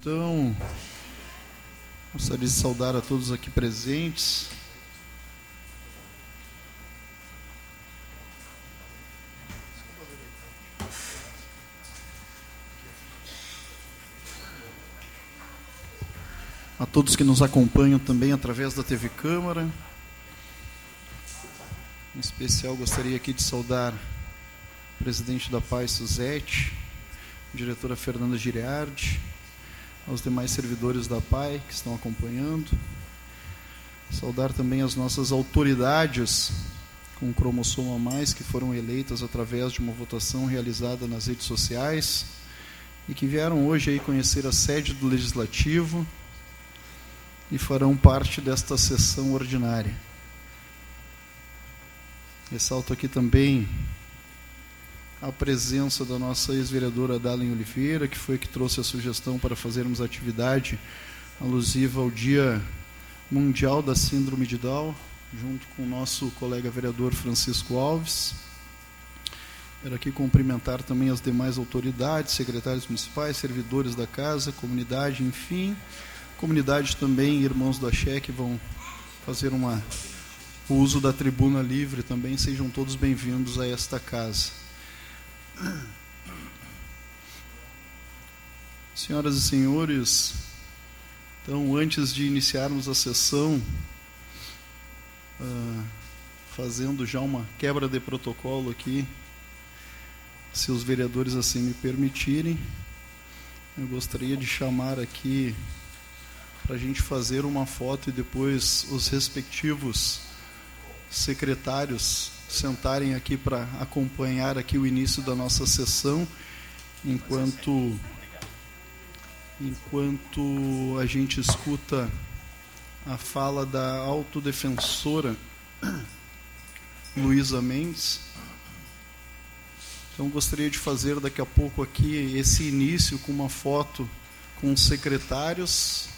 Então, gostaria de saudar a todos aqui presentes. A todos que nos acompanham também através da TV Câmara. Em especial, gostaria aqui de saudar o presidente da Paz, Suzete, a diretora Fernanda Giriardi, aos demais servidores da PAI que estão acompanhando. Saudar também as nossas autoridades com o cromossomo a mais que foram eleitas através de uma votação realizada nas redes sociais e que vieram hoje aí conhecer a sede do legislativo e farão parte desta sessão ordinária. Ressalto aqui também a presença da nossa ex-vereadora Dalen Oliveira, que foi que trouxe a sugestão para fazermos atividade alusiva ao Dia Mundial da Síndrome de Down, junto com o nosso colega vereador Francisco Alves. Quero aqui cumprimentar também as demais autoridades, secretários municipais, servidores da casa, comunidade, enfim. Comunidade também, irmãos da Axé, que vão fazer uma, o uso da tribuna livre também. Sejam todos bem-vindos a esta casa. Senhoras e senhores, então, antes de iniciarmos a sessão, uh, fazendo já uma quebra de protocolo aqui, se os vereadores assim me permitirem, eu gostaria de chamar aqui para a gente fazer uma foto e depois os respectivos secretários sentarem aqui para acompanhar aqui o início da nossa sessão, enquanto enquanto a gente escuta a fala da autodefensora Luísa Mendes. Então gostaria de fazer daqui a pouco aqui esse início com uma foto com os secretários,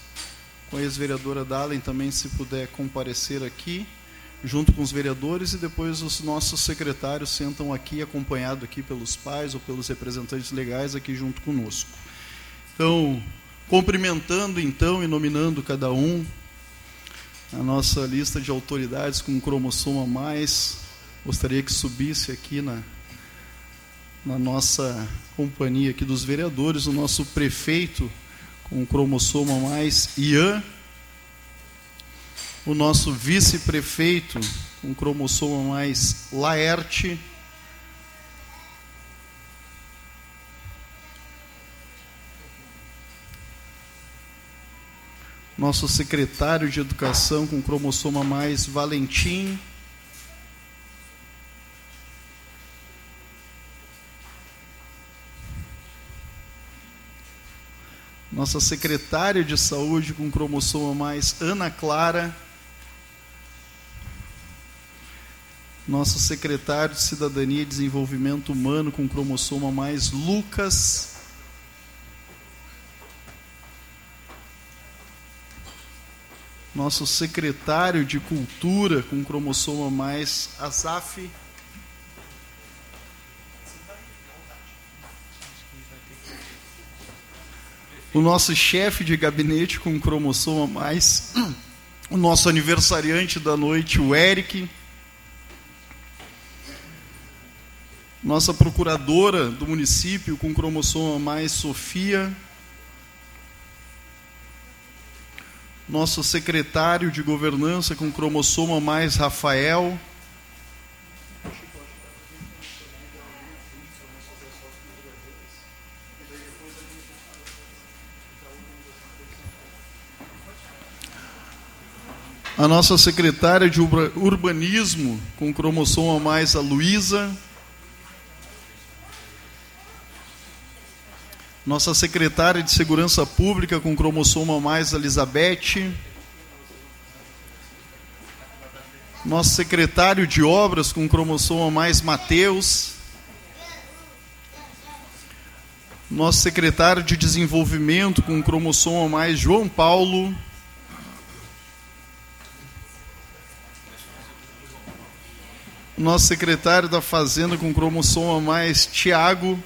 com a ex-vereadora Dalen também se puder comparecer aqui junto com os vereadores e depois os nossos secretários sentam aqui, acompanhado aqui pelos pais ou pelos representantes legais aqui junto conosco. Então, cumprimentando então e nominando cada um, a nossa lista de autoridades com um cromossomo a mais, gostaria que subisse aqui na, na nossa companhia aqui dos vereadores, o nosso prefeito com um cromossomo a mais, Ian, o nosso vice-prefeito, um cromossomo mais Laerte, nosso secretário de Educação com cromossoma mais Valentim, nossa secretária de Saúde com cromossoma mais Ana Clara, nosso secretário de Cidadania e Desenvolvimento Humano com cromossoma mais Lucas. Nosso secretário de Cultura com cromossoma mais Azaf. O nosso chefe de gabinete com cromossoma mais. O nosso aniversariante da noite, o Eric. Nossa procuradora do município com cromossoma mais Sofia, nosso secretário de governança com cromossoma mais Rafael, a nossa secretária de urbanismo com cromossoma mais a Luísa, nossa secretária de Segurança Pública com cromossoma mais Elizabeth, nosso secretário de Obras com cromossoma mais Mateus, nosso secretário de Desenvolvimento com cromossoma mais João Paulo, nosso secretário da Fazenda com cromossoma mais Tiago,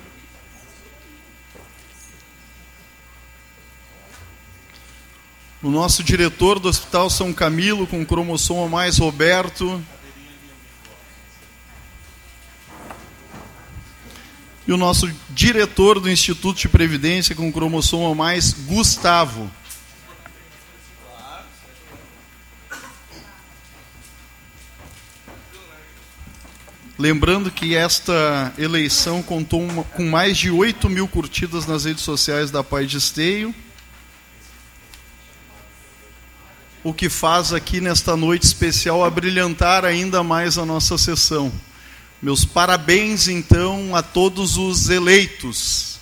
O nosso diretor do Hospital São Camilo, com cromossomo mais Roberto. E o nosso diretor do Instituto de Previdência, com cromossomo mais Gustavo. Lembrando que esta eleição contou uma, com mais de 8 mil curtidas nas redes sociais da Pai de Esteio. O que faz aqui nesta noite especial abrilhantar ainda mais a nossa sessão. Meus parabéns, então, a todos os eleitos.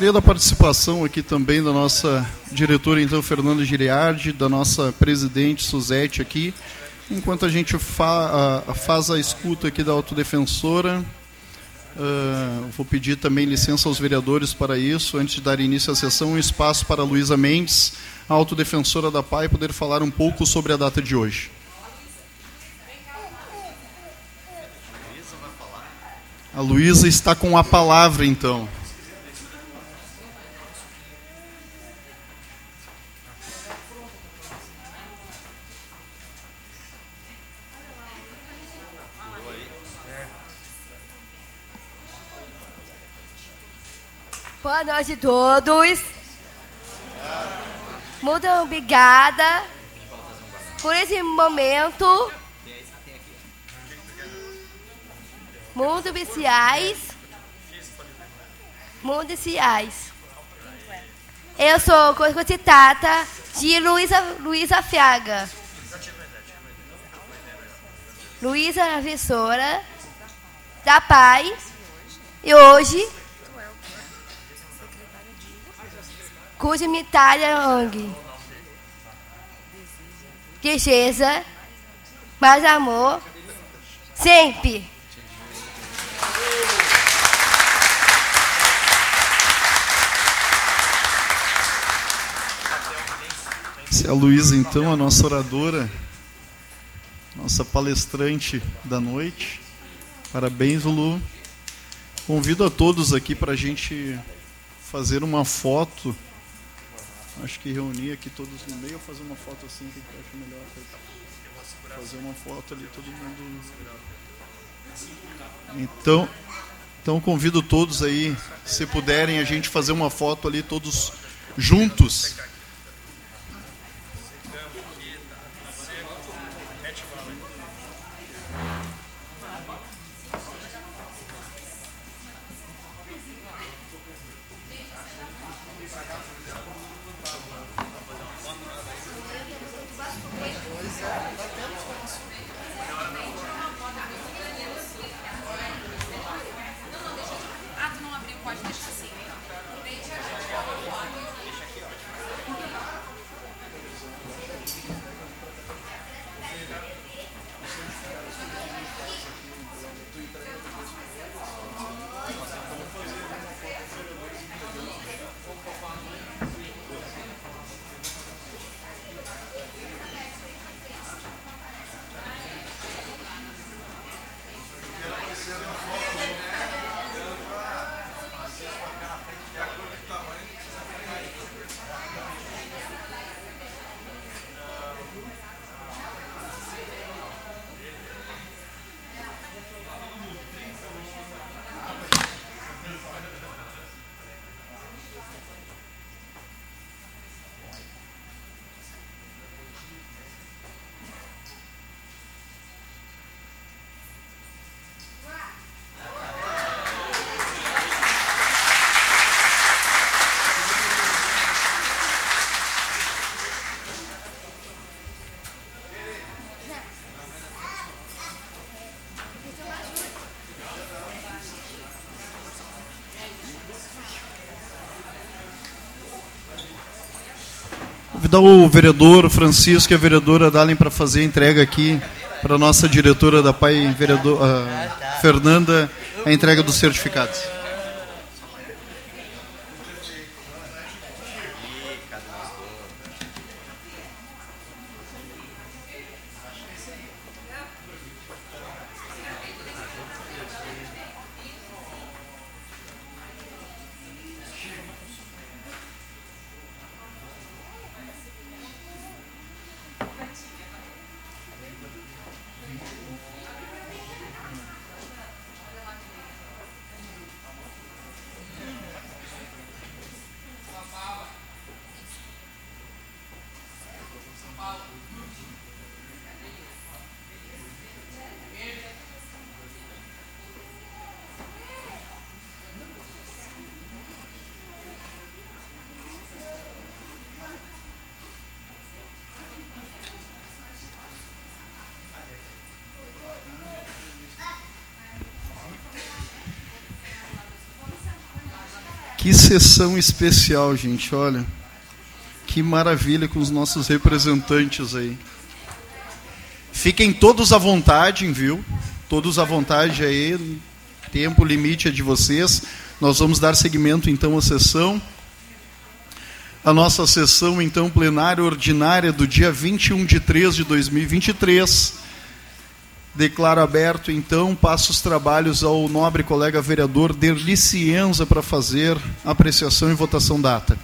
Gostaria da participação aqui também da nossa diretora, então, Fernanda Giriardi, da nossa presidente Suzete aqui, enquanto a gente fa a, faz a escuta aqui da autodefensora. Uh, vou pedir também licença aos vereadores para isso, antes de dar início à sessão, um espaço para a Luísa Mendes, a autodefensora da PAI, poder falar um pouco sobre a data de hoje. A Luísa está com a palavra, então. Boa noite a todos. Muito obrigada por esse momento. Muito especiais. Muito especiais. Eu sou cotitata de Luísa, Luísa Fiaga. Luísa, professora da PAI. E hoje cuja mitalha ONG. Tristeza, mais amor, sempre. Se a Luísa, então, a nossa oradora, nossa palestrante da noite. Parabéns, Lu. Convido a todos aqui para a gente fazer uma foto Acho que reunir aqui todos no meio ou fazer uma foto assim, que eu acho melhor. Fazer uma foto ali, todo mundo. Então, então convido todos aí, se puderem, a gente fazer uma foto ali todos juntos. Convidar o vereador Francisco e a vereadora Dalen para fazer a entrega aqui para a nossa diretora da PAI, vereador, uh, Fernanda, a entrega dos certificados. Que sessão especial, gente, olha. Que maravilha com os nossos representantes aí. Fiquem todos à vontade, viu? Todos à vontade aí. Tempo limite é de vocês. Nós vamos dar seguimento então à sessão. A nossa sessão então plenária ordinária do dia 21 de 3 de 2023 Declaro aberto, então, passo os trabalhos ao nobre colega vereador Derli Cienza para fazer apreciação e votação da ata.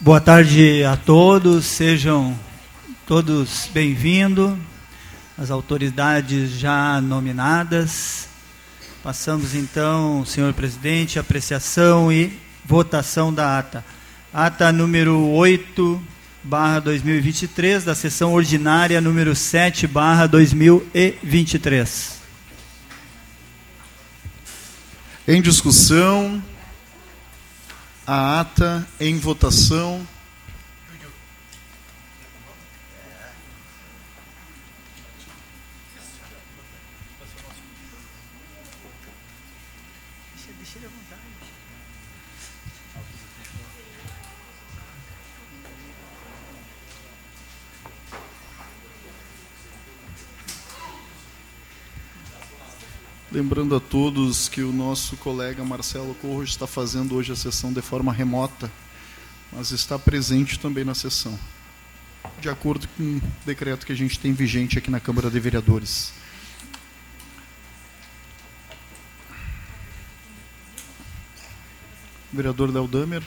Boa tarde a todos, sejam todos bem-vindos, as autoridades já nominadas. Passamos então, senhor presidente, apreciação e votação da ata. Ata número 8, barra 2023, da sessão ordinária número 7, barra 2023. Em discussão, a ata em votação. Lembrando a todos que o nosso colega Marcelo Corro está fazendo hoje a sessão de forma remota, mas está presente também na sessão, de acordo com o decreto que a gente tem vigente aqui na Câmara de Vereadores. Vereador Léo Damer.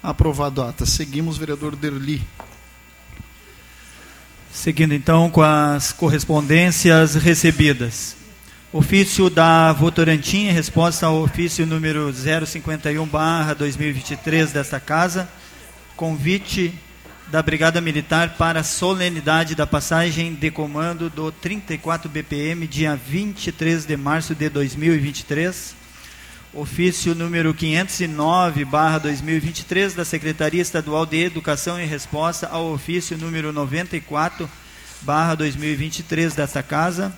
Aprovado a ata. Seguimos, vereador Derli. Seguindo então com as correspondências recebidas. Ofício da Votorantim, em resposta ao ofício número 051-2023 desta Casa, convite da Brigada Militar para a solenidade da passagem de comando do 34 BPM, dia 23 de março de 2023 ofício número 509, barra 2023, da Secretaria Estadual de Educação em resposta ao ofício número 94, barra 2023 desta Casa,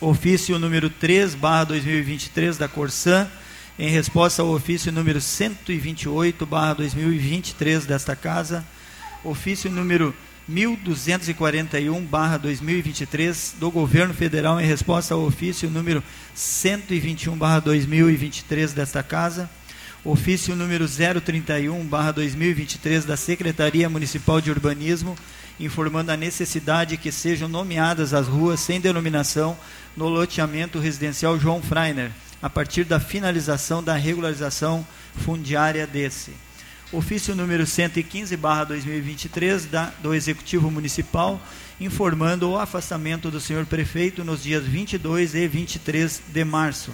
ofício número 3, barra 2023 da Corsã, em resposta ao ofício número 128, barra 2023 desta Casa, ofício número 1241/2023 do Governo Federal em resposta ao ofício número 121/2023 desta casa, ofício número 031/2023 da Secretaria Municipal de Urbanismo, informando a necessidade que sejam nomeadas as ruas sem denominação no loteamento residencial João Freiner, a partir da finalização da regularização fundiária desse ofício número 115, barra 2023, da, do Executivo Municipal, informando o afastamento do senhor prefeito nos dias 22 e 23 de março.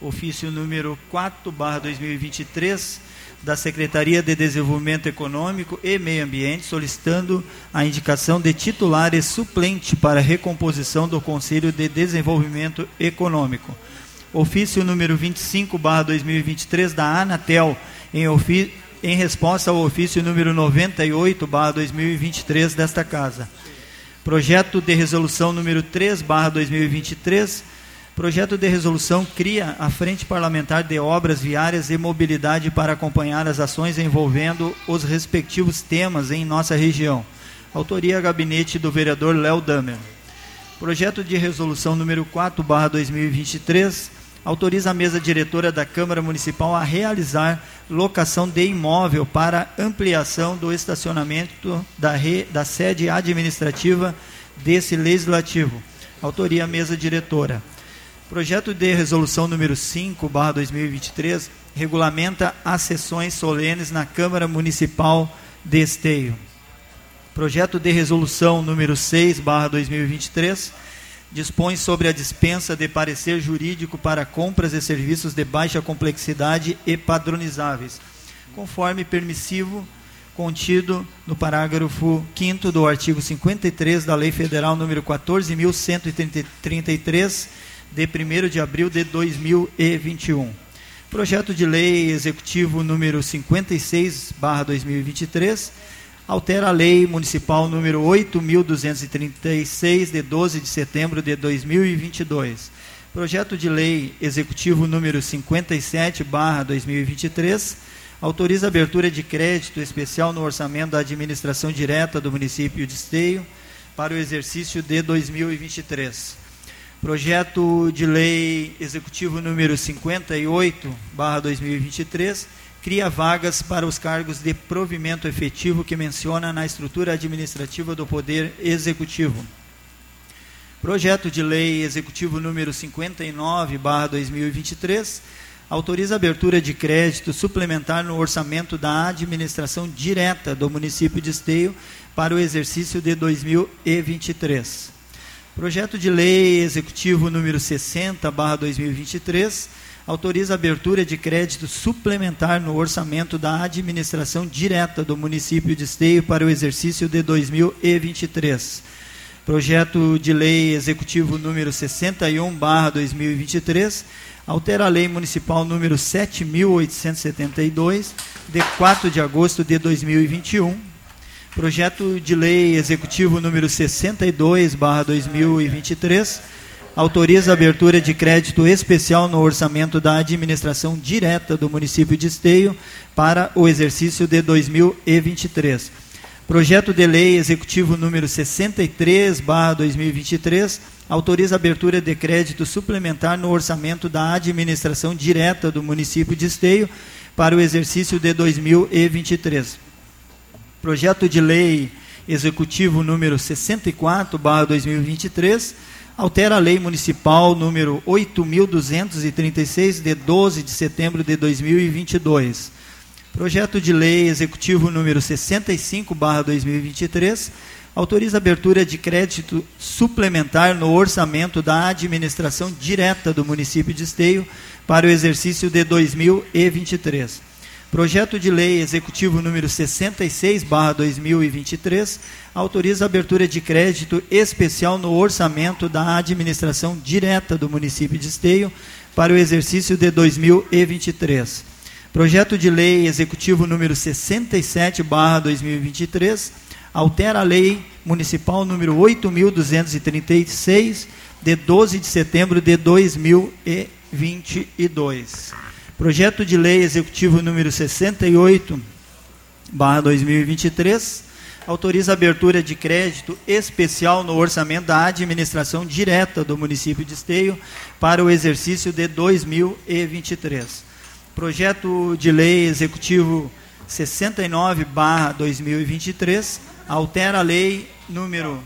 Ofício número 4, barra 2023, da Secretaria de Desenvolvimento Econômico e Meio Ambiente, solicitando a indicação de titular e suplente para recomposição do Conselho de Desenvolvimento Econômico. Ofício número 25, barra 2023, da Anatel, em, em resposta ao ofício número 98, barra 2023 desta Casa. Projeto de resolução número 3, barra 2023, Projeto de resolução cria a Frente Parlamentar de Obras Viárias e Mobilidade para acompanhar as ações envolvendo os respectivos temas em nossa região. Autoria gabinete do vereador Léo Damer. Projeto de resolução número 4/2023 autoriza a mesa diretora da Câmara Municipal a realizar locação de imóvel para ampliação do estacionamento da, re, da sede administrativa desse legislativo. Autoria mesa diretora. Projeto de resolução número 5, 2023, regulamenta as sessões solenes na Câmara Municipal de Esteio. Projeto de resolução número 6, 2023, dispõe sobre a dispensa de parecer jurídico para compras e serviços de baixa complexidade e padronizáveis, conforme permissivo contido no parágrafo 5 do artigo 53 da Lei Federal número 14.133, de 1 de abril de 2021. Projeto de Lei Executivo número 56/2023 altera a Lei Municipal número 8236 de 12 de setembro de 2022. Projeto de Lei Executivo número 57/2023 autoriza a abertura de crédito especial no orçamento da administração direta do município de Esteio para o exercício de 2023. Projeto de Lei Executivo número 58/2023 cria vagas para os cargos de provimento efetivo que menciona na estrutura administrativa do Poder Executivo. Projeto de Lei Executivo número 59/2023 autoriza a abertura de crédito suplementar no orçamento da administração direta do município de Esteio para o exercício de 2023. Projeto de Lei Executivo número 60/2023 autoriza a abertura de crédito suplementar no orçamento da administração direta do município de Esteio para o exercício de 2023. Projeto de Lei Executivo número 61/2023 altera a Lei Municipal número 7872 de 4 de agosto de 2021 Projeto de Lei Executivo número 62/2023 autoriza a abertura de crédito especial no orçamento da administração direta do município de Esteio para o exercício de 2023. Projeto de Lei Executivo número 63/2023 autoriza a abertura de crédito suplementar no orçamento da administração direta do município de Esteio para o exercício de 2023 projeto de lei executivo número 64/2023 altera a lei municipal número 8236 de 12 de setembro de 2022. Projeto de lei executivo número 65/2023 autoriza a abertura de crédito suplementar no orçamento da administração direta do município de Esteio para o exercício de 2023. Projeto de Lei Executivo número 66/2023 autoriza a abertura de crédito especial no orçamento da administração direta do município de Esteio para o exercício de 2023. Projeto de Lei Executivo número 67/2023 altera a Lei Municipal número 8236 de 12 de setembro de 2022. Projeto de Lei Executivo número 68, barra 2023, autoriza a abertura de crédito especial no orçamento da administração direta do município de Esteio para o exercício de 2023. Projeto de Lei Executivo 69, barra 2023, altera a lei número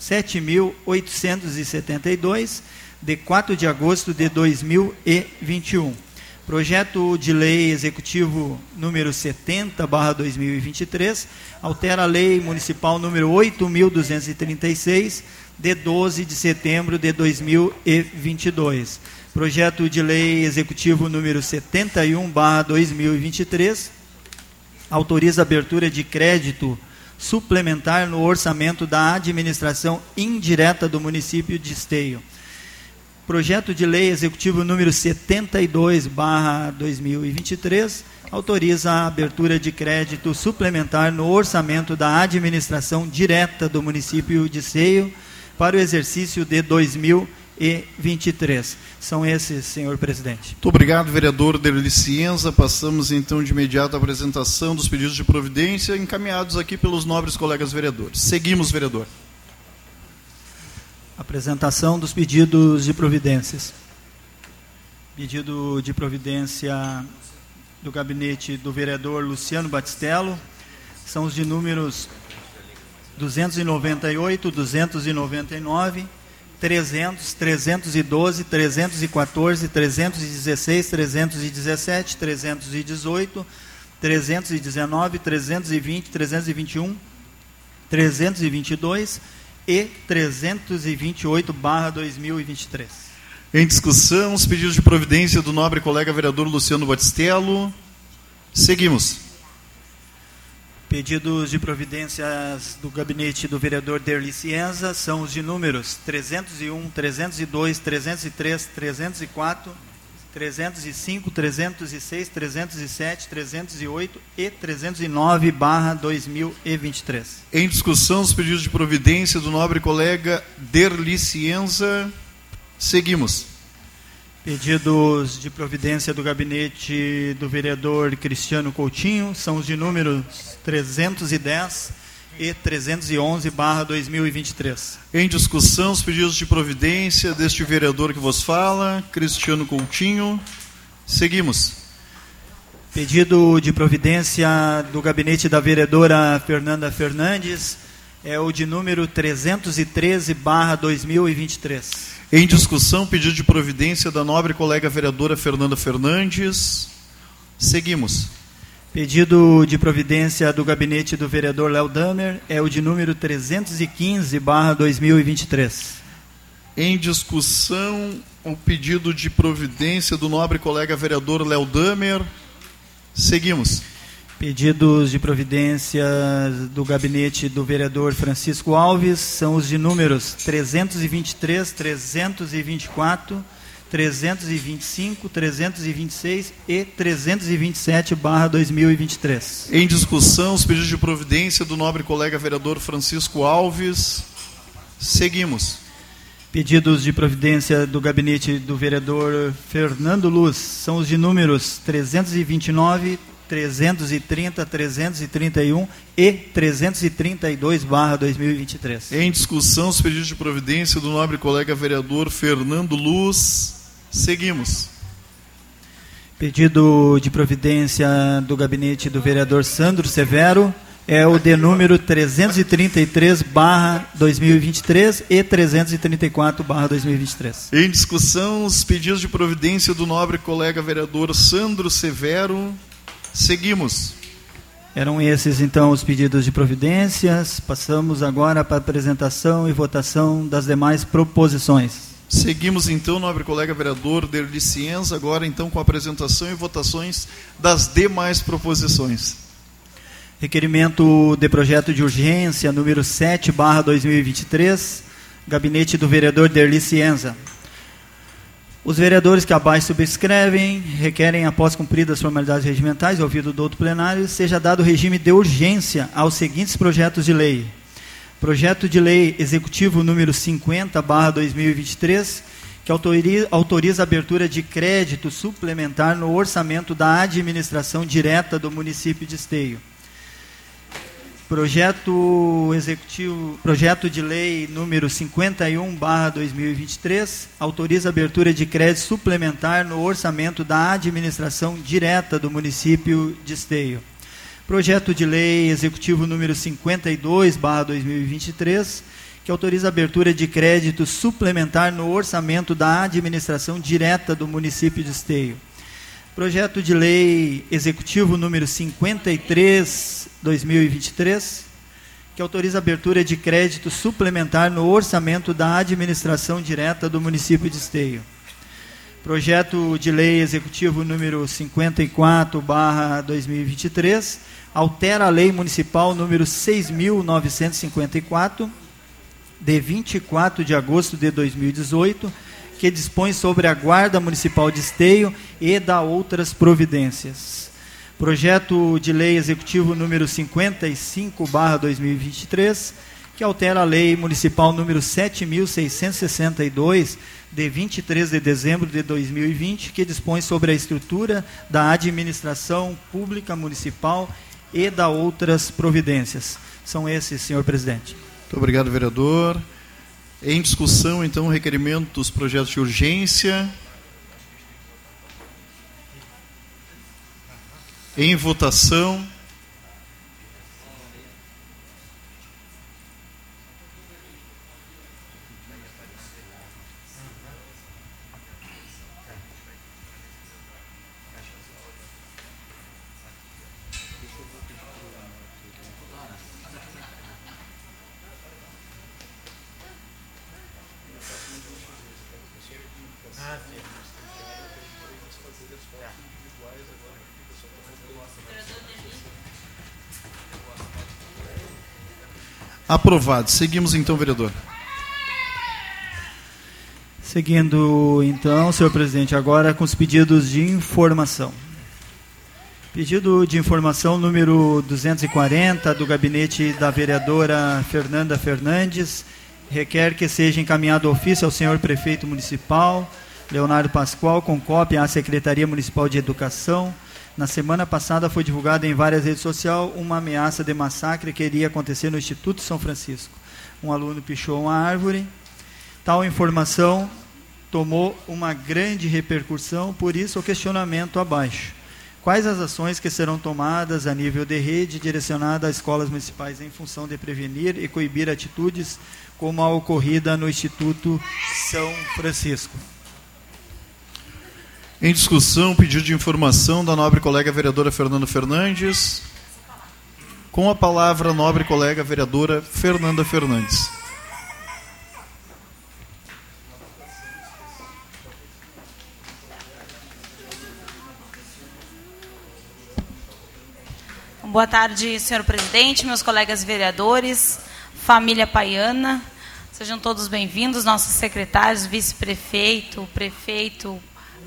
7.872, de 4 de agosto de 2021. Projeto de Lei Executivo número 70/2023 altera a Lei Municipal número 8236 de 12 de setembro de 2022. Projeto de Lei Executivo número 71/2023 autoriza a abertura de crédito suplementar no orçamento da administração indireta do município de Esteio Projeto de Lei Executivo número 72/2023 autoriza a abertura de crédito suplementar no orçamento da administração direta do município de Seio para o exercício de 2023. 2023. São esses, senhor presidente. Muito obrigado, vereador Derli. Passamos então de imediato à apresentação dos pedidos de providência encaminhados aqui pelos nobres colegas vereadores. Seguimos, vereador. Apresentação dos pedidos de providências. Pedido de providência do gabinete do vereador Luciano Batistello. São os de números 298, 299, 300, 312, 314, 316, 317, 318, 319, 320, 321, 322 e 328 barra 2023. Em discussão, os pedidos de providência do nobre colega vereador Luciano Batistello. Seguimos. Pedidos de providências do gabinete do vereador Derli Cienza são os de números 301, 302, 303, 304, 305, 306, 307, 308 e 309 barra 2023. Em discussão, os pedidos de providência do nobre colega Derli Cienza. Seguimos. Pedidos de providência do gabinete do vereador Cristiano Coutinho são os de números 310 e 311 barra 2023. Em discussão, os pedidos de providência deste vereador que vos fala, Cristiano Coutinho. Seguimos. Pedido de providência do gabinete da vereadora Fernanda Fernandes é o de número 313 barra 2023. Em discussão, pedido de providência da nobre colega vereadora Fernanda Fernandes. Seguimos. Pedido de providência do gabinete do vereador Léo Damer é o de número 315 barra 2023. Em discussão, o pedido de providência do nobre colega vereador Léo Damer. Seguimos. Pedidos de providência do gabinete do vereador Francisco Alves são os de números 323, 324, 325, 326 e 327 barra 2023. Em discussão, os pedidos de providência do nobre colega vereador Francisco Alves. Seguimos. Pedidos de providência do gabinete do vereador Fernando Luz são os de números 329, 330, 331 e 332 barra 2023. Em discussão, os pedidos de providência do nobre colega vereador Fernando Luz. Seguimos. Pedido de providência do gabinete do vereador Sandro Severo é o de número 333 barra 2023 e 334 barra 2023. Em discussão, os pedidos de providência do nobre colega vereador Sandro Severo. Seguimos. Eram esses então os pedidos de providências. Passamos agora para a apresentação e votação das demais proposições. Seguimos então, nobre colega vereador Derli Cienza, agora então com a apresentação e votações das demais proposições. Requerimento de projeto de urgência número 7 barra 2023, gabinete do vereador Derli Cienza. Os vereadores que abaixo subscrevem requerem, após cumpridas as formalidades regimentais, ouvido do outro plenário, seja dado regime de urgência aos seguintes projetos de lei. Projeto de lei executivo número 50, barra 2023, que autoriza, autoriza a abertura de crédito suplementar no orçamento da administração direta do município de Esteio. Projeto executivo, projeto de lei número 51/2023 autoriza a abertura de crédito suplementar no orçamento da administração direta do município de Esteio. Projeto de lei executivo número 52/2023 que autoriza a abertura de crédito suplementar no orçamento da administração direta do município de Esteio. Projeto de lei executivo número 53 2023, que autoriza a abertura de crédito suplementar no orçamento da administração direta do município de Esteio. Projeto de lei executivo número 54/2023, altera a lei municipal número 6954 de 24 de agosto de 2018 que dispõe sobre a Guarda Municipal de Esteio e da outras providências. Projeto de Lei Executivo número 55/2023, que altera a lei municipal número 7662 de 23 de dezembro de 2020, que dispõe sobre a estrutura da administração pública municipal e da outras providências. São esses, senhor presidente. Muito obrigado, vereador. Em discussão, então, o requerimento dos projetos de urgência. Em votação. Aprovado. Seguimos então, vereador. Seguindo então, senhor presidente, agora com os pedidos de informação. Pedido de informação número 240 do gabinete da vereadora Fernanda Fernandes requer que seja encaminhado ofício ao senhor prefeito municipal Leonardo Pascoal com cópia à Secretaria Municipal de Educação na semana passada foi divulgada em várias redes sociais uma ameaça de massacre que iria acontecer no Instituto São Francisco. Um aluno pichou uma árvore. Tal informação tomou uma grande repercussão, por isso o questionamento abaixo. Quais as ações que serão tomadas a nível de rede direcionada às escolas municipais em função de prevenir e coibir atitudes como a ocorrida no Instituto São Francisco? Em discussão, pedido de informação da nobre colega vereadora Fernanda Fernandes. Com a palavra, nobre colega vereadora Fernanda Fernandes. Boa tarde, senhor presidente, meus colegas vereadores, família paiana. Sejam todos bem-vindos, nossos secretários, vice-prefeito, prefeito,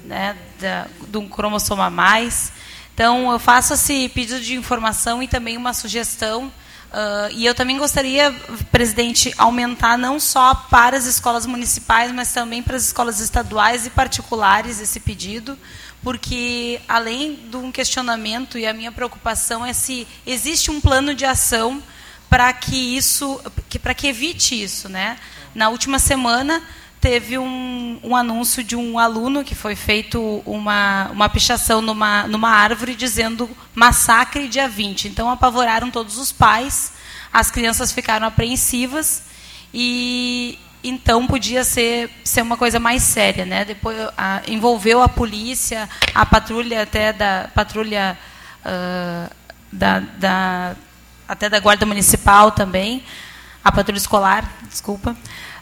né, da, de um cromossomo a mais. Então, eu faço esse pedido de informação e também uma sugestão. Uh, e eu também gostaria, presidente, aumentar não só para as escolas municipais, mas também para as escolas estaduais e particulares esse pedido, porque além de um questionamento e a minha preocupação é se existe um plano de ação para que isso, que, para que evite isso, né? Na última semana teve um, um, anúncio de um aluno que foi feito uma, uma pichação numa, numa árvore dizendo massacre dia 20. Então apavoraram todos os pais, as crianças ficaram apreensivas e então podia ser, ser uma coisa mais séria. Né? Depois a, envolveu a polícia, a patrulha até da patrulha uh, da, da, até da guarda municipal também, a patrulha escolar, desculpa.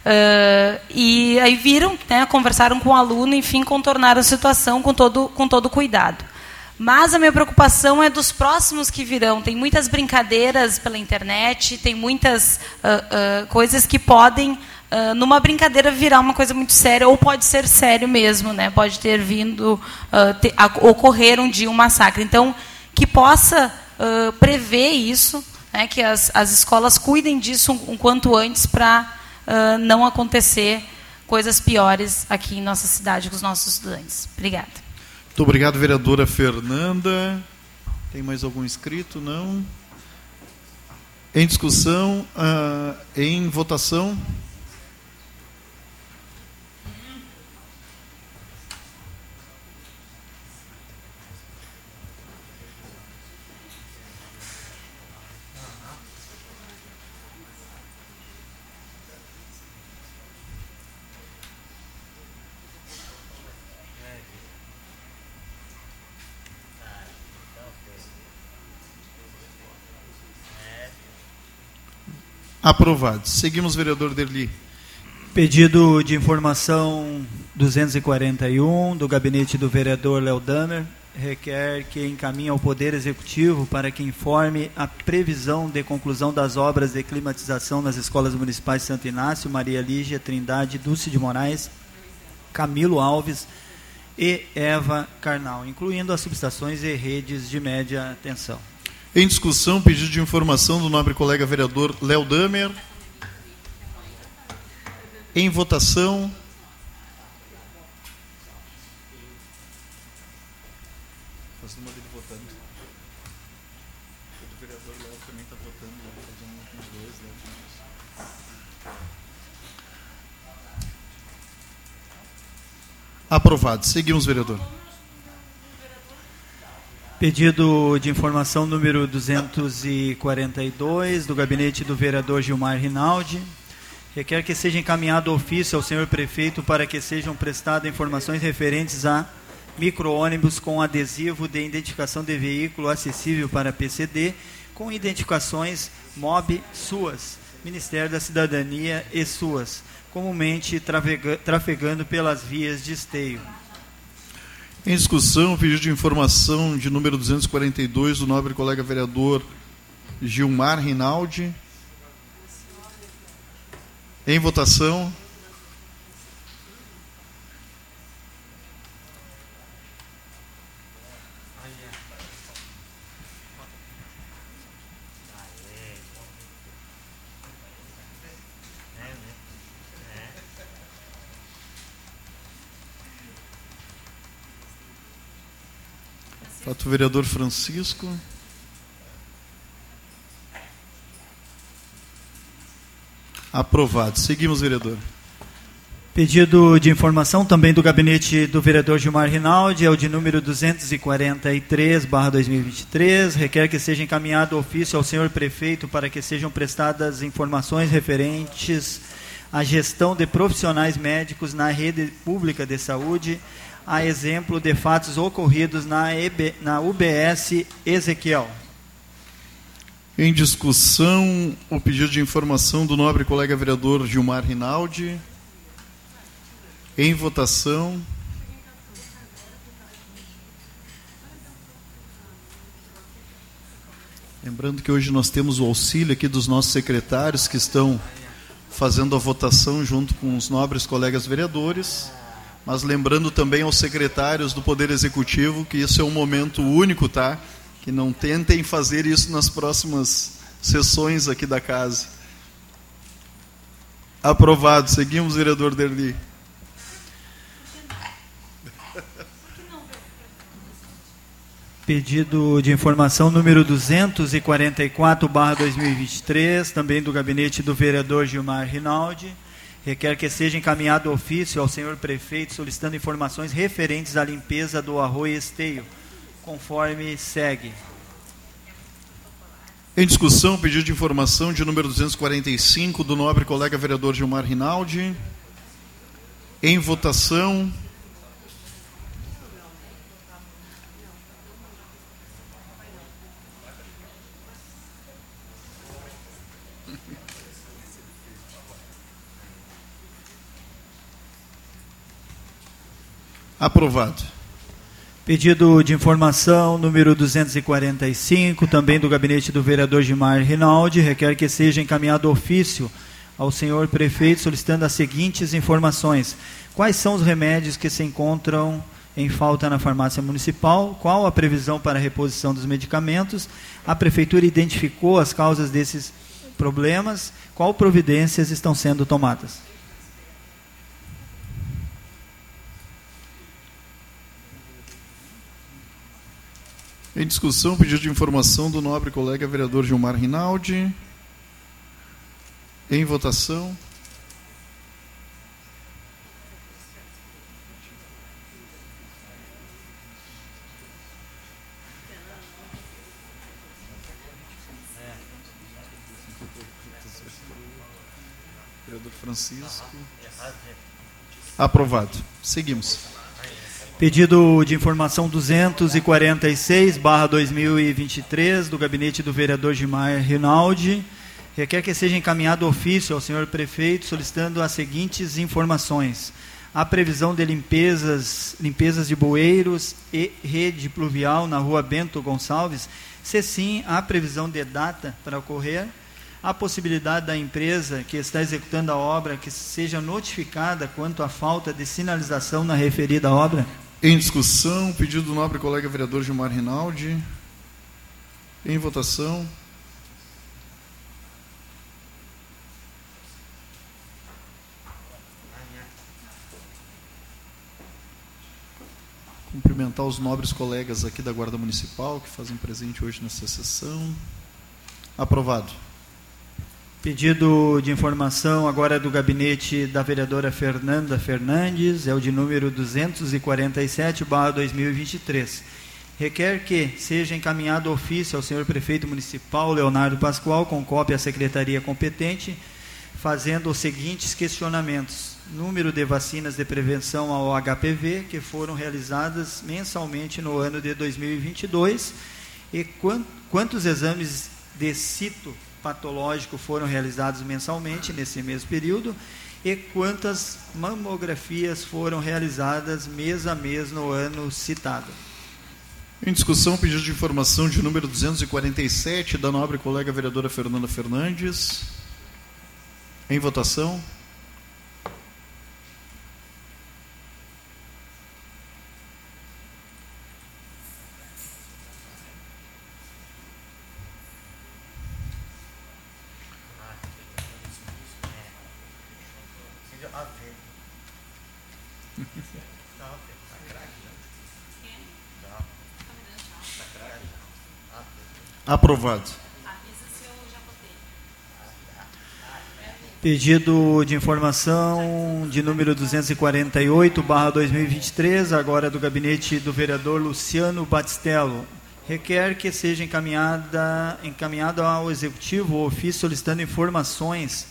Uh, e aí viram, né, conversaram com o aluno, enfim, contornaram a situação com todo, com todo cuidado. Mas a minha preocupação é dos próximos que virão. Tem muitas brincadeiras pela internet, tem muitas uh, uh, coisas que podem, numa brincadeira, virar uma coisa muito séria, ou pode ser sério mesmo, né? pode ter vindo, ter, a, ocorrer um dia um massacre. Então, que possa prever isso, né, que as, as escolas cuidem disso um, um quanto antes para uh, não acontecer coisas piores aqui em nossa cidade com os nossos estudantes. Obrigada. Muito obrigado, vereadora Fernanda. Tem mais algum inscrito? Não. Em discussão, uh, em votação. Aprovado. Seguimos, vereador Derli. Pedido de informação 241 do gabinete do vereador Léo Damer requer que encaminhe ao Poder Executivo para que informe a previsão de conclusão das obras de climatização nas escolas municipais Santo Inácio, Maria Lígia, Trindade, Dulce de Moraes, Camilo Alves e Eva Carnal, incluindo as subestações e redes de média tensão. Em discussão, pedido de informação do nobre colega vereador Léo Damer. Em votação. Faz uma dele Pedido de informação número 242 do gabinete do vereador Gilmar Rinaldi. Requer que seja encaminhado ofício ao senhor prefeito para que sejam prestadas informações referentes a micro-ônibus com adesivo de identificação de veículo acessível para PCD, com identificações MOB SUAS, Ministério da Cidadania e SUAS, comumente trafegando pelas vias de esteio. Em discussão, pedido de informação de número 242 do nobre colega vereador Gilmar Rinaldi. Em votação. Vereador Francisco. Aprovado. Seguimos, vereador. Pedido de informação também do gabinete do vereador Gilmar Rinaldi, é o de número 243/2023, requer que seja encaminhado ofício ao senhor prefeito para que sejam prestadas informações referentes à gestão de profissionais médicos na rede pública de saúde, a exemplo de fatos ocorridos na, EB, na UBS Ezequiel. Em discussão, o pedido de informação do nobre colega vereador Gilmar Rinaldi. Em votação. Lembrando que hoje nós temos o auxílio aqui dos nossos secretários que estão fazendo a votação junto com os nobres colegas vereadores mas lembrando também aos secretários do Poder Executivo que isso é um momento único, tá? Que não tentem fazer isso nas próximas sessões aqui da casa. Aprovado. Seguimos, vereador Derli. Pedido de informação número 244/2023, também do gabinete do vereador Gilmar Rinaldi requer que seja encaminhado ofício ao senhor prefeito solicitando informações referentes à limpeza do arroio esteio, conforme segue. Em discussão, pedido de informação de número 245 do nobre colega vereador Gilmar Rinaldi. Em votação. Aprovado. Pedido de informação número 245, também do gabinete do vereador Gilmar Rinaldi, requer que seja encaminhado ofício ao senhor prefeito solicitando as seguintes informações: quais são os remédios que se encontram em falta na farmácia municipal? Qual a previsão para a reposição dos medicamentos? A prefeitura identificou as causas desses problemas? Qual providências estão sendo tomadas? Em discussão, pedido de informação do nobre colega vereador Gilmar Rinaldi. Em votação. Vereador Francisco. Aprovado. Seguimos. Pedido de informação 246/2023 do gabinete do vereador Gilmar Rinaldi. Requer que seja encaminhado ofício ao senhor prefeito solicitando as seguintes informações: a previsão de limpezas, limpezas de bueiros e rede pluvial na Rua Bento Gonçalves, se sim, há previsão de data para ocorrer? A possibilidade da empresa que está executando a obra que seja notificada quanto à falta de sinalização na referida obra? Em discussão, pedido do nobre colega vereador Gilmar Rinaldi. Em votação. Cumprimentar os nobres colegas aqui da Guarda Municipal que fazem presente hoje nessa sessão. Aprovado. Pedido de informação agora do gabinete da vereadora Fernanda Fernandes, é o de número 247/2023. Requer que seja encaminhado ofício ao senhor prefeito municipal Leonardo Pascoal com cópia à secretaria competente, fazendo os seguintes questionamentos: número de vacinas de prevenção ao HPV que foram realizadas mensalmente no ano de 2022 e quantos exames de cito patológico foram realizados mensalmente nesse mesmo período e quantas mamografias foram realizadas mês a mês no ano citado. Em discussão, pedido de informação de número 247 da nobre colega vereadora Fernanda Fernandes. Em votação. Aprovado. Pedido de informação de número 248, barra 2023, agora do gabinete do vereador Luciano Batistello. Requer que seja encaminhada, encaminhado ao Executivo o ofício solicitando informações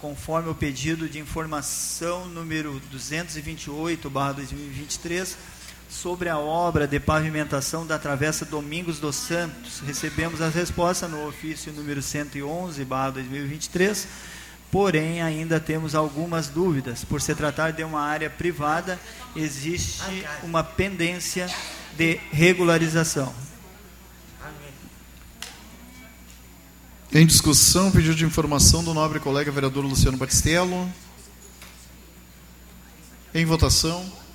conforme o pedido de informação número 228, barra 2023, sobre a obra de pavimentação da Travessa Domingos dos Santos. Recebemos as respostas no ofício número 111, barra 2023, porém ainda temos algumas dúvidas. Por se tratar de uma área privada, existe uma pendência de regularização. Em discussão, pedido de informação do nobre colega vereador Luciano Batistello. Em votação.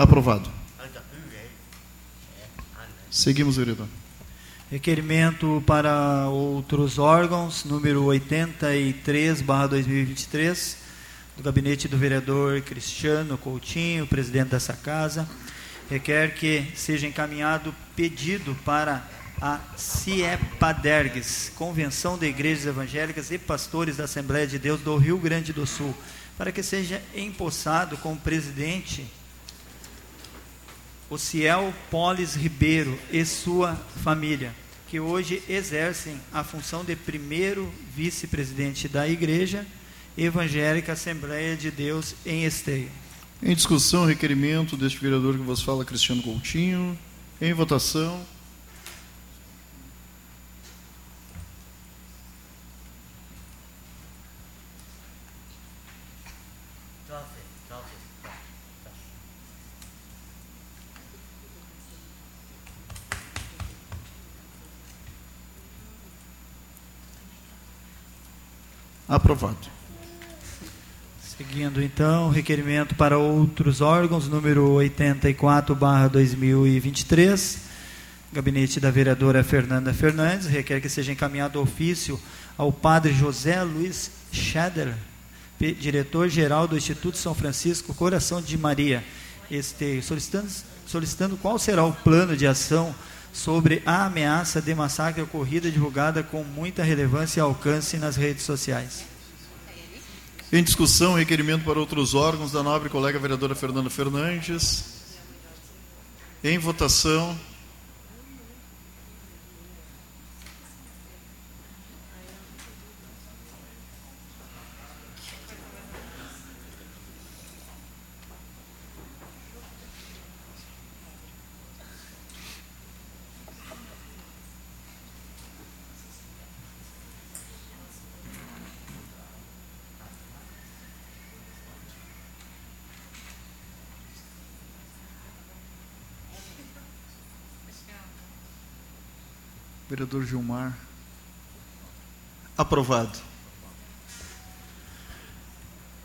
Aprovado. Seguimos, vereador. Requerimento para outros órgãos, número 83, barra 2023, do gabinete do vereador Cristiano Coutinho, presidente dessa casa. Requer que seja encaminhado pedido para a CIEPADERGS, Convenção de Igrejas Evangélicas e Pastores da Assembleia de Deus do Rio Grande do Sul, para que seja empossado como presidente o Ciel Polis Ribeiro e sua família, que hoje exercem a função de primeiro vice-presidente da Igreja Evangélica Assembleia de Deus em Esteio. Em discussão, requerimento deste vereador que vos fala, Cristiano Coutinho. Em votação. Aprovado. Seguindo então, requerimento para outros órgãos, número 84, barra 2023. Gabinete da vereadora Fernanda Fernandes requer que seja encaminhado ofício ao padre José Luiz Schader, diretor-geral do Instituto São Francisco Coração de Maria, este, solicitando, solicitando qual será o plano de ação sobre a ameaça de massacre ocorrida divulgada com muita relevância e alcance nas redes sociais. Em discussão, requerimento para outros órgãos da nobre colega vereadora Fernanda Fernandes. Em votação. Vereador Gilmar. Aprovado.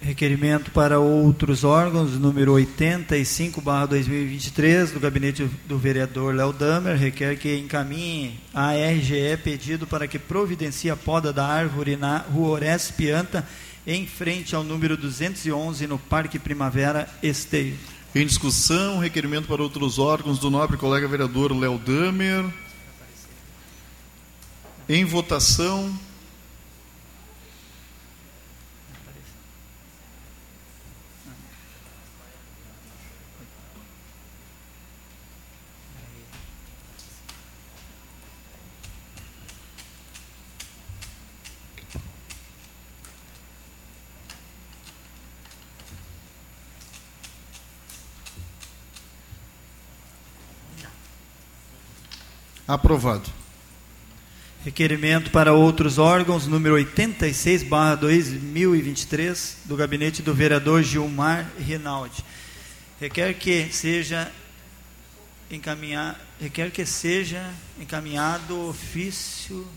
Requerimento para outros órgãos, número 85, barra 2023, do gabinete do vereador Léo Damer, requer que encaminhe a RGE pedido para que providencie a poda da árvore na rua Ores Pianta, em frente ao número 211, no Parque Primavera Esteio. Em discussão, requerimento para outros órgãos do nobre colega vereador Léo Damer. Em votação. Aprovado. Requerimento para outros órgãos, número 86, barra 2023, do gabinete do vereador Gilmar Rinaldi. Requer que seja encaminhar, requer que seja encaminhado ofício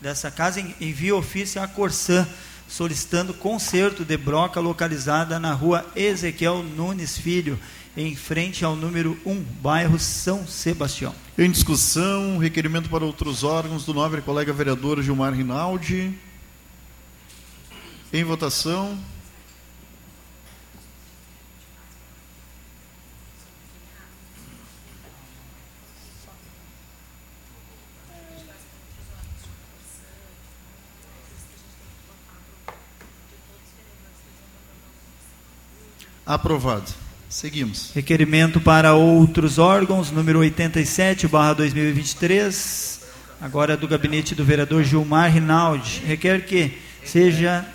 dessa casa, envie ofício à Corsã, solicitando conserto de broca localizada na rua Ezequiel Nunes Filho, em frente ao número 1, bairro São Sebastião. Em discussão, requerimento para outros órgãos do nobre colega vereador Gilmar Rinaldi. Em votação. Aprovado. Seguimos. Requerimento para outros órgãos, número 87, barra 2023, agora do gabinete do vereador Gilmar Rinaldi. Requer que seja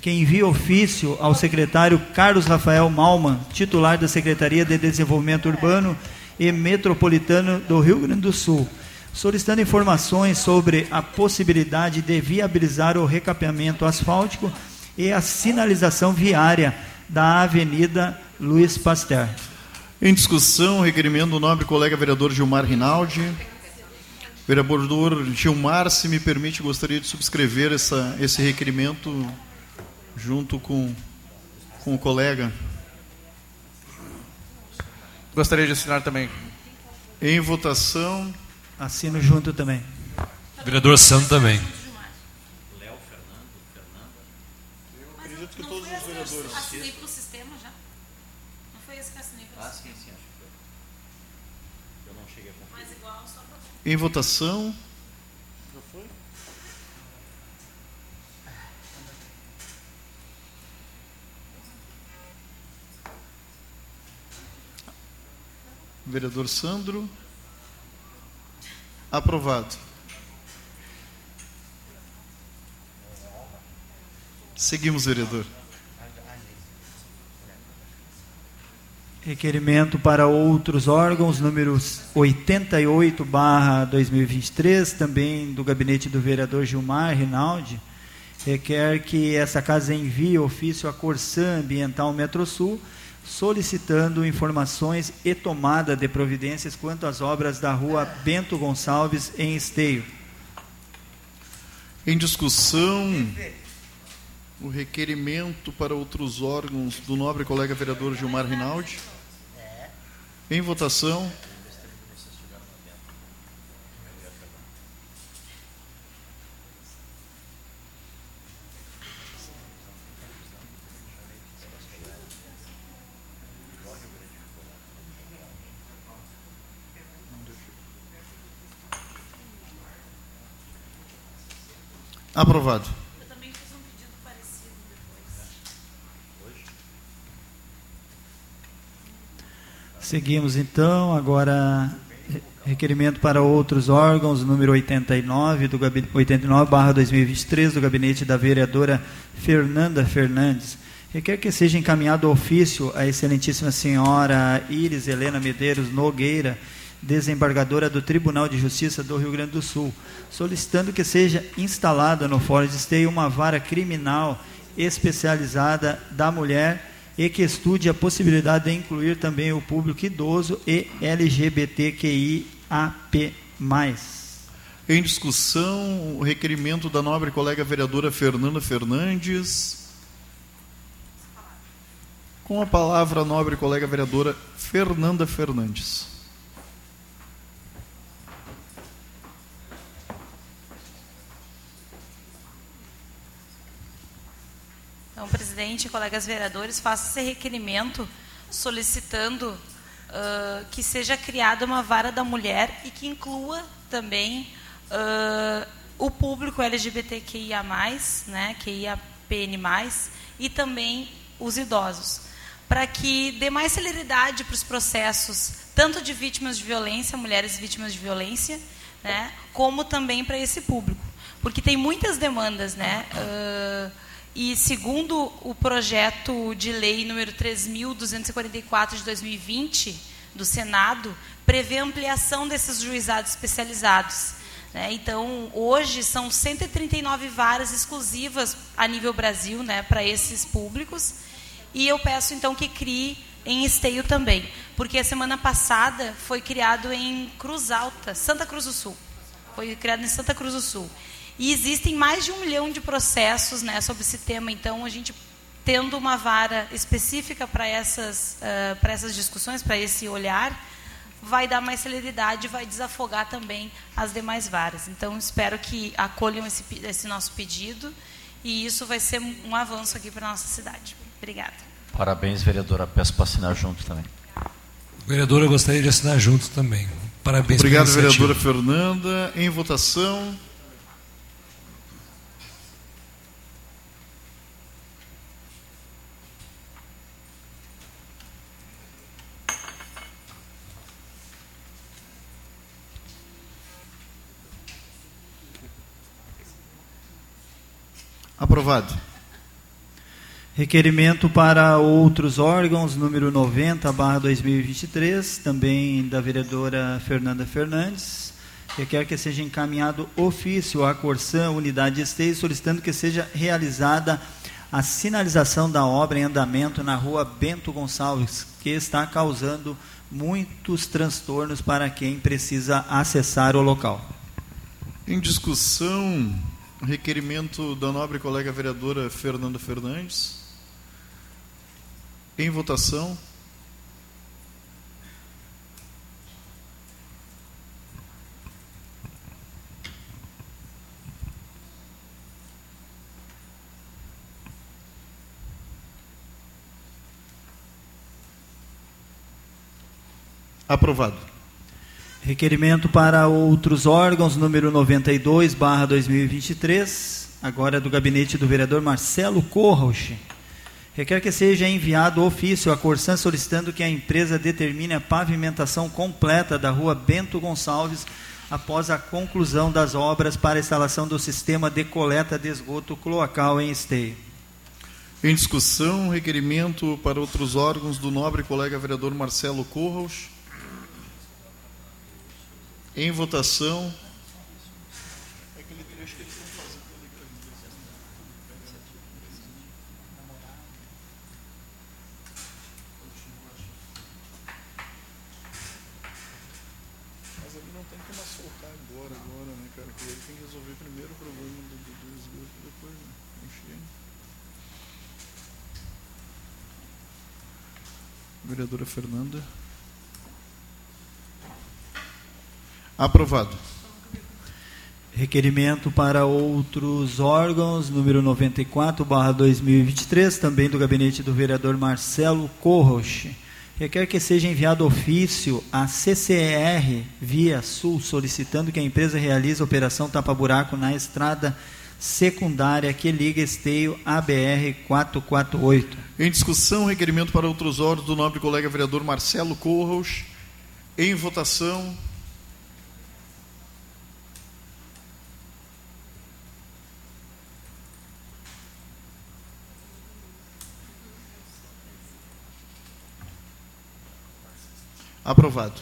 quem envie ofício ao secretário Carlos Rafael Malman, titular da Secretaria de Desenvolvimento Urbano e Metropolitano do Rio Grande do Sul, solicitando informações sobre a possibilidade de viabilizar o recapeamento asfáltico e a sinalização viária da Avenida Luiz Pasteur. Em discussão, requerimento do nobre colega vereador Gilmar Rinaldi. Vereador Gilmar, se me permite, gostaria de subscrever essa, esse requerimento junto com, com o colega. Gostaria de assinar também. Em votação. Assino junto também. Vereador Santo também. Léo, Fernando, Fernando. Eu acredito que todos os vereadores. Assinei para o sistema já. Não foi esse que assinei para o ah, sistema. Ah, sim, sim, acho que foi. Eu não cheguei a conferir. Mas igual, só para... Em votação. Já foi? Vereador Sandro. Aprovado. Seguimos, vereador. Requerimento para outros órgãos, números 88, barra 2023, também do gabinete do vereador Gilmar Rinaldi, requer que essa casa envie ofício à Corsã Ambiental Metrosul, solicitando informações e tomada de providências quanto às obras da rua Bento Gonçalves, em Esteio. Em discussão, o requerimento para outros órgãos do nobre colega vereador Gilmar Rinaldi. Em votação. Aprovado. Eu também fiz um pedido parecido depois. Seguimos então, agora requerimento para outros órgãos, número 89 do 89/2023 do gabinete da vereadora Fernanda Fernandes. Requer que seja encaminhado ofício à excelentíssima senhora Iris Helena Medeiros Nogueira, desembargadora do Tribunal de Justiça do Rio Grande do Sul, solicitando que seja instalada no Forest Stay uma vara criminal especializada da mulher e que estude a possibilidade de incluir também o público idoso e LGBTQIAP+. Em discussão, o requerimento da nobre colega vereadora Fernanda Fernandes. Com a palavra, a nobre colega vereadora Fernanda Fernandes. Presidente, colegas vereadores, faço esse requerimento solicitando uh, que seja criada uma vara da mulher e que inclua também uh, o público LGBTQIA+, né, QIAPN+, e também os idosos, para que dê mais celeridade para os processos, tanto de vítimas de violência, mulheres vítimas de violência, né, como também para esse público, porque tem muitas demandas, né, uh, e segundo o projeto de lei número 3.244 de 2020 do Senado, prevê ampliação desses juizados especializados. Né? Então, hoje são 139 varas exclusivas a nível Brasil né, para esses públicos. E eu peço então que crie em Esteio também, porque a semana passada foi criado em Cruz Alta, Santa Cruz do Sul. Foi criado em Santa Cruz do Sul. E existem mais de um milhão de processos né, sobre esse tema, então a gente tendo uma vara específica para essas, uh, para essas discussões, para esse olhar, vai dar mais celeridade, vai desafogar também as demais varas. Então, espero que acolham esse, esse nosso pedido e isso vai ser um avanço aqui para a nossa cidade. Obrigada. Parabéns, vereadora. Peço para assinar junto também. Vereadora, gostaria de assinar junto também. Parabéns Obrigado, vereadora Fernanda. Em votação. Aprovado. Requerimento para outros órgãos, número 90, barra 2023, também da vereadora Fernanda Fernandes. Requer que seja encaminhado ofício à Corsã, unidade Esteio, solicitando que seja realizada a sinalização da obra em andamento na rua Bento Gonçalves, que está causando muitos transtornos para quem precisa acessar o local. Em discussão, Requerimento da nobre colega vereadora Fernanda Fernandes. Em votação. Aprovado. Requerimento para outros órgãos, número 92, barra 2023, agora é do gabinete do vereador Marcelo Corrauch. Requer que seja enviado ofício à Corsan solicitando que a empresa determine a pavimentação completa da rua Bento Gonçalves após a conclusão das obras para a instalação do sistema de coleta de esgoto cloacal em Esteio. Em discussão, requerimento para outros órgãos do nobre colega vereador Marcelo Corros. Em votação. Vereadora Fernanda. Aprovado. Requerimento para outros órgãos, número 94, barra 2023, também do gabinete do vereador Marcelo Corroche. Requer que seja enviado ofício à CCR Via Sul, solicitando que a empresa realize a operação tapa-buraco na estrada secundária que liga Esteio à BR 448. Em discussão, requerimento para outros órgãos do nobre colega vereador Marcelo Corros. Em votação. Aprovado.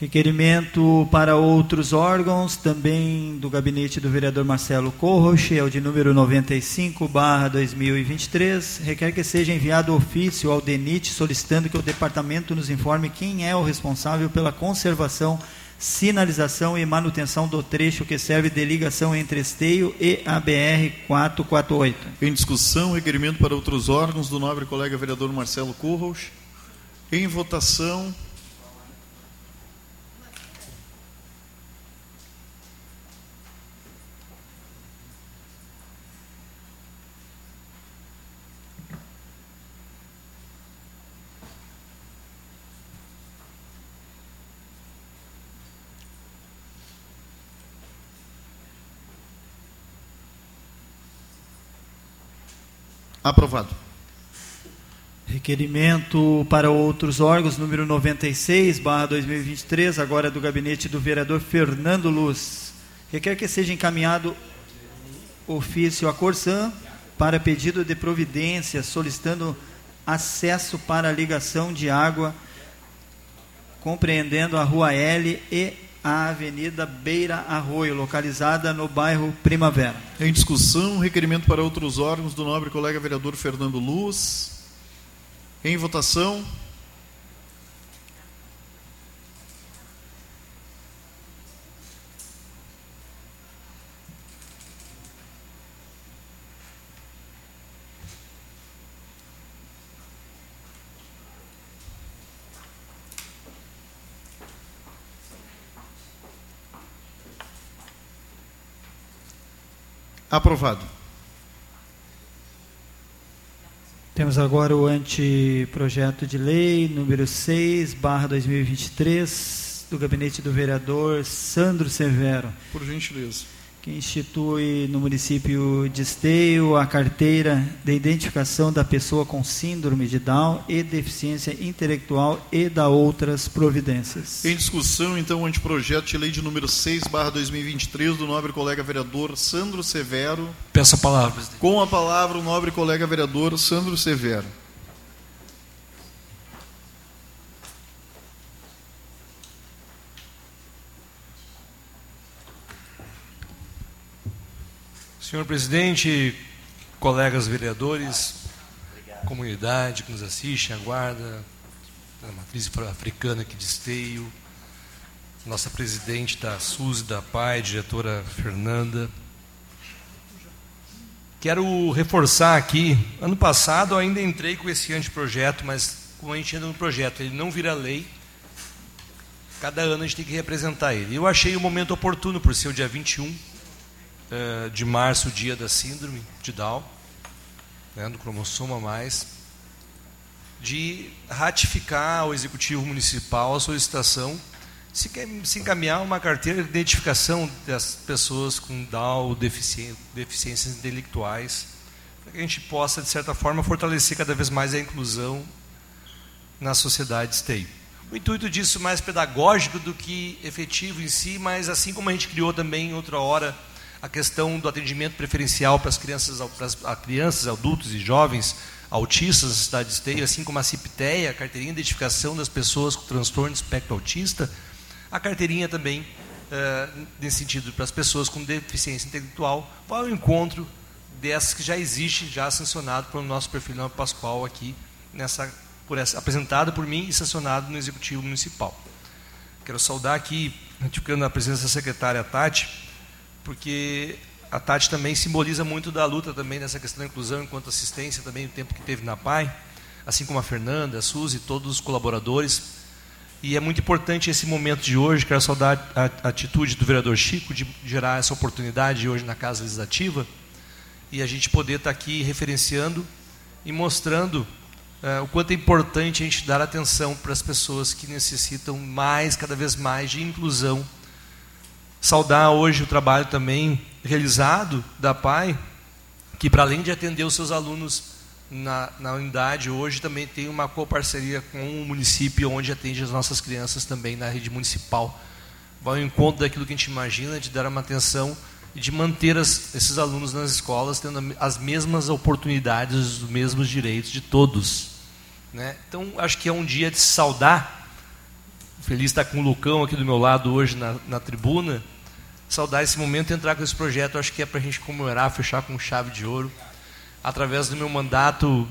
Requerimento para outros órgãos, também do gabinete do vereador Marcelo Corroche, é o de número 95, barra 2023. Requer que seja enviado ofício ao DENIT solicitando que o departamento nos informe quem é o responsável pela conservação sinalização e manutenção do trecho que serve de ligação entre Esteio e a BR 448. Em discussão, requerimento para outros órgãos do nobre colega vereador Marcelo Curros. Em votação. Aprovado. Requerimento para outros órgãos, número 96, barra 2023, agora é do gabinete do vereador Fernando Luz. Requer que seja encaminhado ofício à Corsan para pedido de providência, solicitando acesso para a ligação de água, compreendendo a Rua L e a Avenida Beira Arroio, localizada no bairro Primavera. Em discussão, requerimento para outros órgãos do nobre colega vereador Fernando Luz. Em votação. Aprovado. Temos agora o anteprojeto de lei número 6, barra 2023, do gabinete do vereador Sandro Severo. Por gentileza que institui no município de Esteio a carteira de identificação da pessoa com síndrome de Down e deficiência intelectual e da outras providências. Em discussão, então, o anteprojeto de lei de número 6, barra 2023, do nobre colega vereador Sandro Severo. Peço a palavra, presidente. Com a palavra, o nobre colega vereador Sandro Severo. Senhor presidente, colegas vereadores, comunidade que nos assiste, a guarda, a matriz africana aqui de Esteio, nossa presidente da SUS da PAI, diretora Fernanda. Quero reforçar aqui, ano passado ainda entrei com esse anteprojeto, mas como a gente entra no projeto, ele não vira lei, cada ano a gente tem que representar ele. Eu achei o momento oportuno, por ser o dia 21, uh, de março, o dia da síndrome de Down, né, do cromossomo a mais, de ratificar ao Executivo Municipal a solicitação se, se encaminhar uma carteira de identificação das pessoas com Down, deficiências intelectuais, para que a gente possa, de certa forma, fortalecer cada vez mais a inclusão na sociedade STEI. O intuito disso mais pedagógico do que efetivo em si, mas assim como a gente criou também outra hora a questão do atendimento preferencial para as crianças, para as crianças, adultos e jovens autistas da cidade de Esteio, assim como a CIPTEA, a carteirinha de identificação das pessoas com transtorno de espectro autista, a carteirinha também, uh, nesse sentido, para as pessoas com deficiência intelectual, vai ao encontro dessas que já existe, já sancionado pelo nosso perfil Nova Pascoal aqui, nessa, por essa, apresentado por mim e sancionado no Executivo Municipal. Quero saudar aqui, ficando a presença da secretária Tati, porque a Tati também simboliza muito da luta também nessa questão da inclusão enquanto assistência também o tempo que teve na PAI, assim como a Fernanda, a Suzy, todos os colaboradores. E é muito importante esse momento de hoje, quero saudar a atitude do vereador Chico de gerar essa oportunidade hoje na Casa Legislativa e a gente poder estar aqui referenciando e mostrando uh, o quanto é importante a gente dar atenção para as pessoas que necessitam mais, cada vez mais, de inclusão saudar hoje o trabalho também realizado da PAI, que para além de atender os seus alunos na, na unidade, hoje também tem uma coparceria com o município, onde atende as nossas crianças também na rede municipal. Vai ao encontro daquilo que a gente imagina, de dar uma atenção e de manter as, esses alunos nas escolas tendo as mesmas oportunidades, os mesmos direitos de todos. Né? Então, acho que é um dia de saudar Feliz estar com o Lucão aqui do meu lado hoje na, na tribuna. Saudar esse momento e entrar com esse projeto. Acho que é para a gente comemorar, fechar com chave de ouro. Através do meu mandato,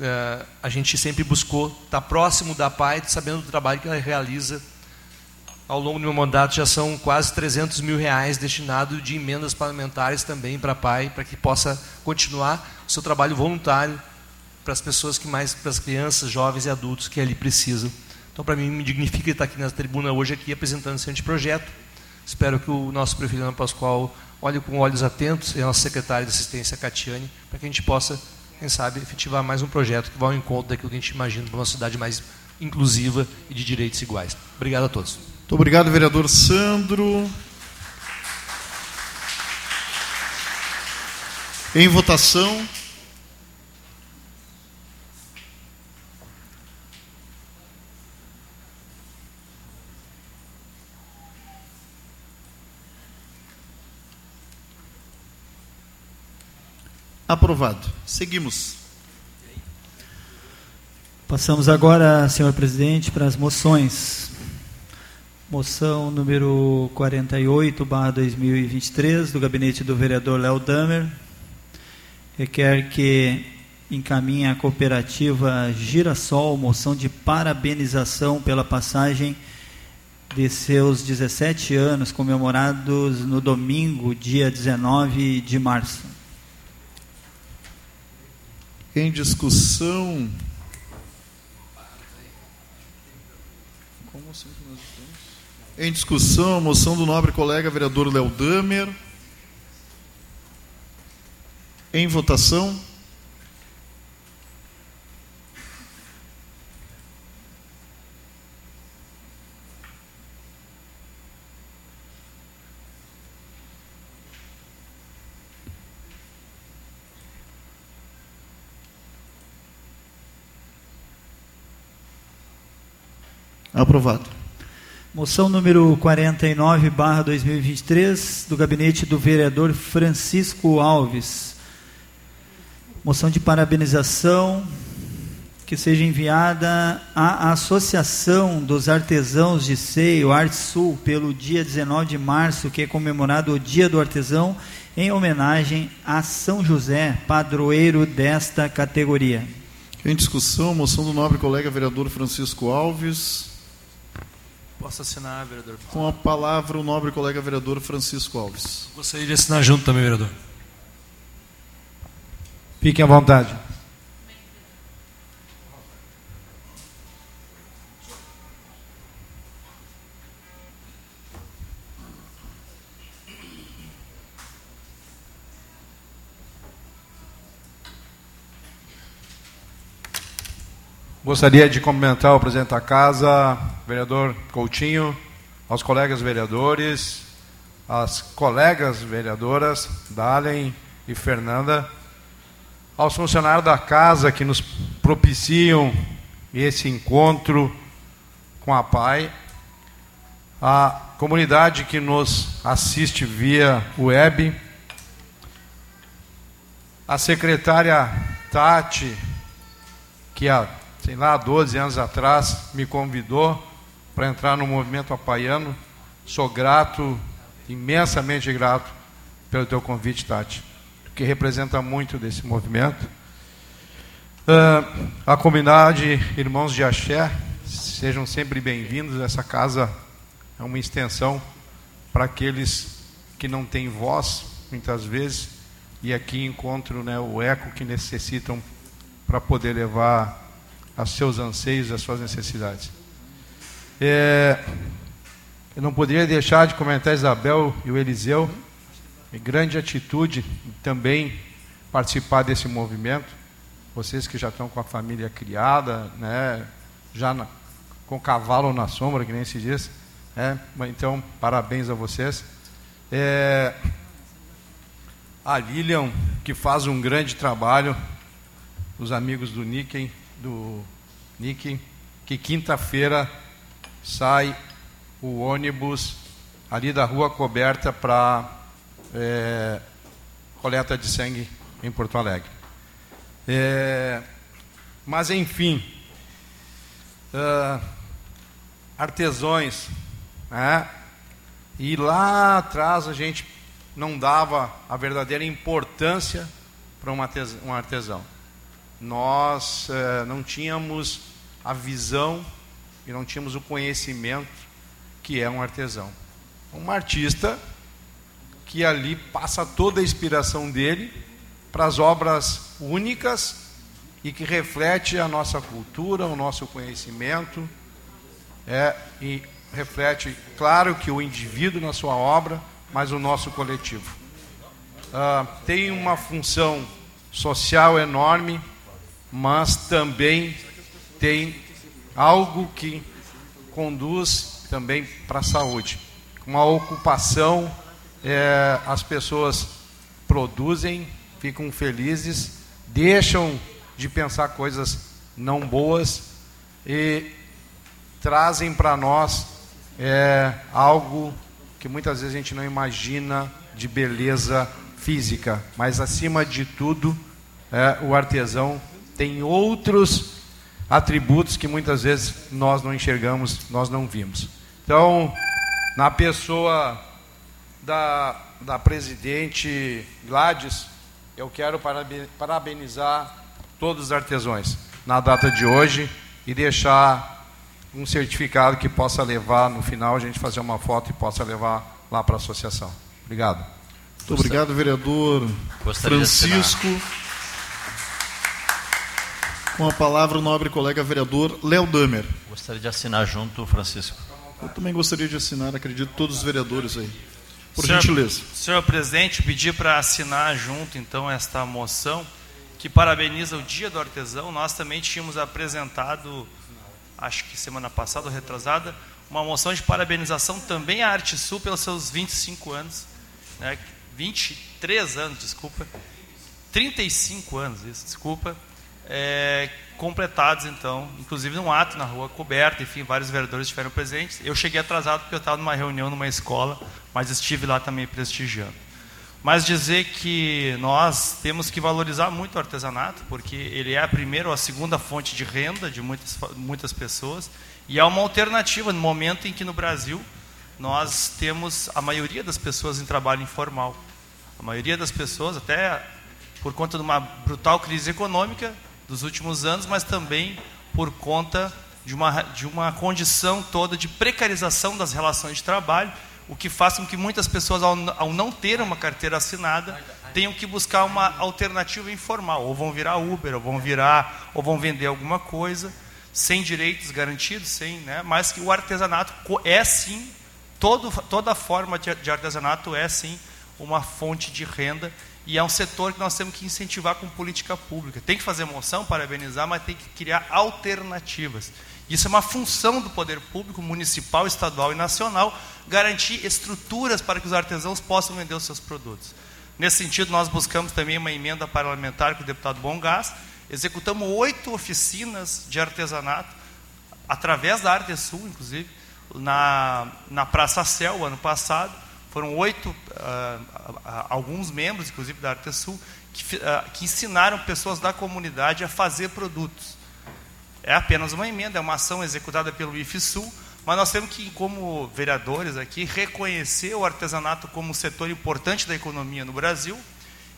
eh, a gente sempre buscou estar próximo da PAI, sabendo do trabalho que ela realiza ao longo do meu mandato já são quase 300 mil reais destinados de emendas parlamentares também para a PAI, para que possa continuar o seu trabalho voluntário para as pessoas que mais, para as crianças, jovens e adultos que ali precisam. Então, para mim, me dignifica estar aqui na tribuna hoje aqui apresentando esse anteprojeto. Espero que o nosso prefeito Ana Pascoal olhe com olhos atentos e a nossa secretária de assistência, Catiane, para que a gente possa, quem sabe, efetivar mais um projeto que vá ao encontro daquilo que a gente imagina para uma cidade mais inclusiva e de direitos iguais. Obrigado a todos. Muito obrigado, vereador Sandro. Em votação. Aprovado. Seguimos. Passamos agora, senhor presidente, para as moções. Moção número 48, barra 2023, do gabinete do vereador Léo Damer. Requer que encaminhe a cooperativa Girassol moção de parabenização pela passagem de seus 17 anos comemorados no domingo, dia 19 de março. Em discussão. Assim? Em discussão, a moção do nobre colega vereador Léo Damer. Em votação. Aprovado. Moção número 49, barra 2023, do gabinete do vereador Francisco Alves. Moção de parabenização que seja enviada à Associação dos Artesãos de Seio, Arte Sul, pelo dia 19 de março, que é comemorado o Dia do Artesão, em homenagem a São José, padroeiro desta categoria. Em discussão, moção do nobre colega vereador Francisco Alves. Posso assinar, vereador? Com a palavra, o nobre colega vereador Francisco Alves. Gostaria de assinar junto também, vereador. Fiquem à vontade. Gostaria de cumprimentar o presidente da casa, vereador Coutinho, aos colegas vereadores, às colegas vereadoras, Dalen e Fernanda, aos funcionários da casa que nos propiciam esse encontro com a PAI, a comunidade que nos assiste via web, a secretária Tati, que a sei lá, 12 anos atrás, me convidou para entrar no movimento apaiano. Sou grato, imensamente grato, pelo teu convite, Tati, que representa muito desse movimento. Uh, a comunidade Irmãos de Axé, sejam sempre bem-vindos. Essa casa é uma extensão para aqueles que não têm voz, muitas vezes, e aqui encontro né, o eco que necessitam para poder levar aos seus anseios, às suas necessidades. É, eu não poderia deixar de comentar Isabel e o Eliseu, grande atitude também participar desse movimento. Vocês que já estão com a família criada, né, já na, com cavalo na sombra, que nem se diz. Né, então, parabéns a vocês. É, a Lilian, que faz um grande trabalho, os amigos do Nicken, do Nick, que quinta-feira sai o ônibus ali da rua coberta para é, coleta de sangue em Porto Alegre. É, mas enfim, uh, artesões, né? e lá atrás a gente não dava a verdadeira importância para um artesão nós eh, não tínhamos a visão e não tínhamos o conhecimento que é um artesão. Um artista que ali passa toda a inspiração dele para as obras únicas e que reflete a nossa cultura, o nosso conhecimento, é, e reflete, claro, que o indivíduo na sua obra, mas o nosso coletivo. Ah, tem uma função social enorme, mas também tem algo que conduz também para a saúde. Uma ocupação, é, as pessoas produzem, ficam felizes, deixam de pensar coisas não boas e trazem para nós é, algo que muitas vezes a gente não imagina de beleza física, mas acima de tudo, é, o artesão tem outros atributos que muitas vezes nós não enxergamos, nós não vimos. Então, na pessoa da, da presidente Gladys, eu quero parabenizar todos os artesãos na data de hoje e deixar um certificado que possa levar no final a gente fazer uma foto e possa levar lá para a associação. Obrigado. Muito obrigado, vereador Gostaria Francisco. Com a palavra o nobre colega vereador Léo Damer. Gostaria de assinar junto, Francisco. Eu também gostaria de assinar, acredito, todos os vereadores aí. Por senhor, gentileza. Senhor presidente, pedir para assinar junto, então, esta moção que parabeniza o Dia do Artesão. Nós também tínhamos apresentado, acho que semana passada ou retrasada, uma moção de parabenização também à Arte Sul pelos seus 25 anos. Né, 23 anos, desculpa, 35 anos, isso, desculpa, é, completados então, inclusive num ato na rua coberta, enfim, vários vereadores estiveram presentes. Eu cheguei atrasado porque eu estava numa reunião numa escola, mas estive lá também prestigiando. Mas dizer que nós temos que valorizar muito o artesanato, porque ele é a primeira ou a segunda fonte de renda de muitas, muitas pessoas, e é uma alternativa no momento em que no Brasil nós temos a maioria das pessoas em trabalho informal. A maioria das pessoas, até por conta de uma brutal crise econômica dos últimos anos, mas também por conta de uma, de uma condição toda de precarização das relações de trabalho, o que faz com que muitas pessoas, ao, ao não ter uma carteira assinada, tenham que buscar uma alternativa informal, ou vão virar Uber, ou vão virar, ou vão vender alguma coisa, sem direitos garantidos, sem, né? mas que o artesanato é sim todo, toda forma de, de artesanato é sim uma fonte de renda e é um setor que nós temos que incentivar com política pública. Tem que fazer moção, parabenizar, mas tem que criar alternativas. Isso é uma função do poder público, municipal, estadual e nacional, garantir estruturas para que os artesãos possam vender os seus produtos. Nesse sentido, nós buscamos também uma emenda parlamentar com o deputado Bom Gás, executamos oito oficinas de artesanato, através da Arte Sul, inclusive, na, na Praça Céu, ano passado. Foram oito, uh, alguns membros, inclusive da Artesul, que, uh, que ensinaram pessoas da comunidade a fazer produtos. É apenas uma emenda, é uma ação executada pelo IFSUL, mas nós temos que, como vereadores aqui, reconhecer o artesanato como um setor importante da economia no Brasil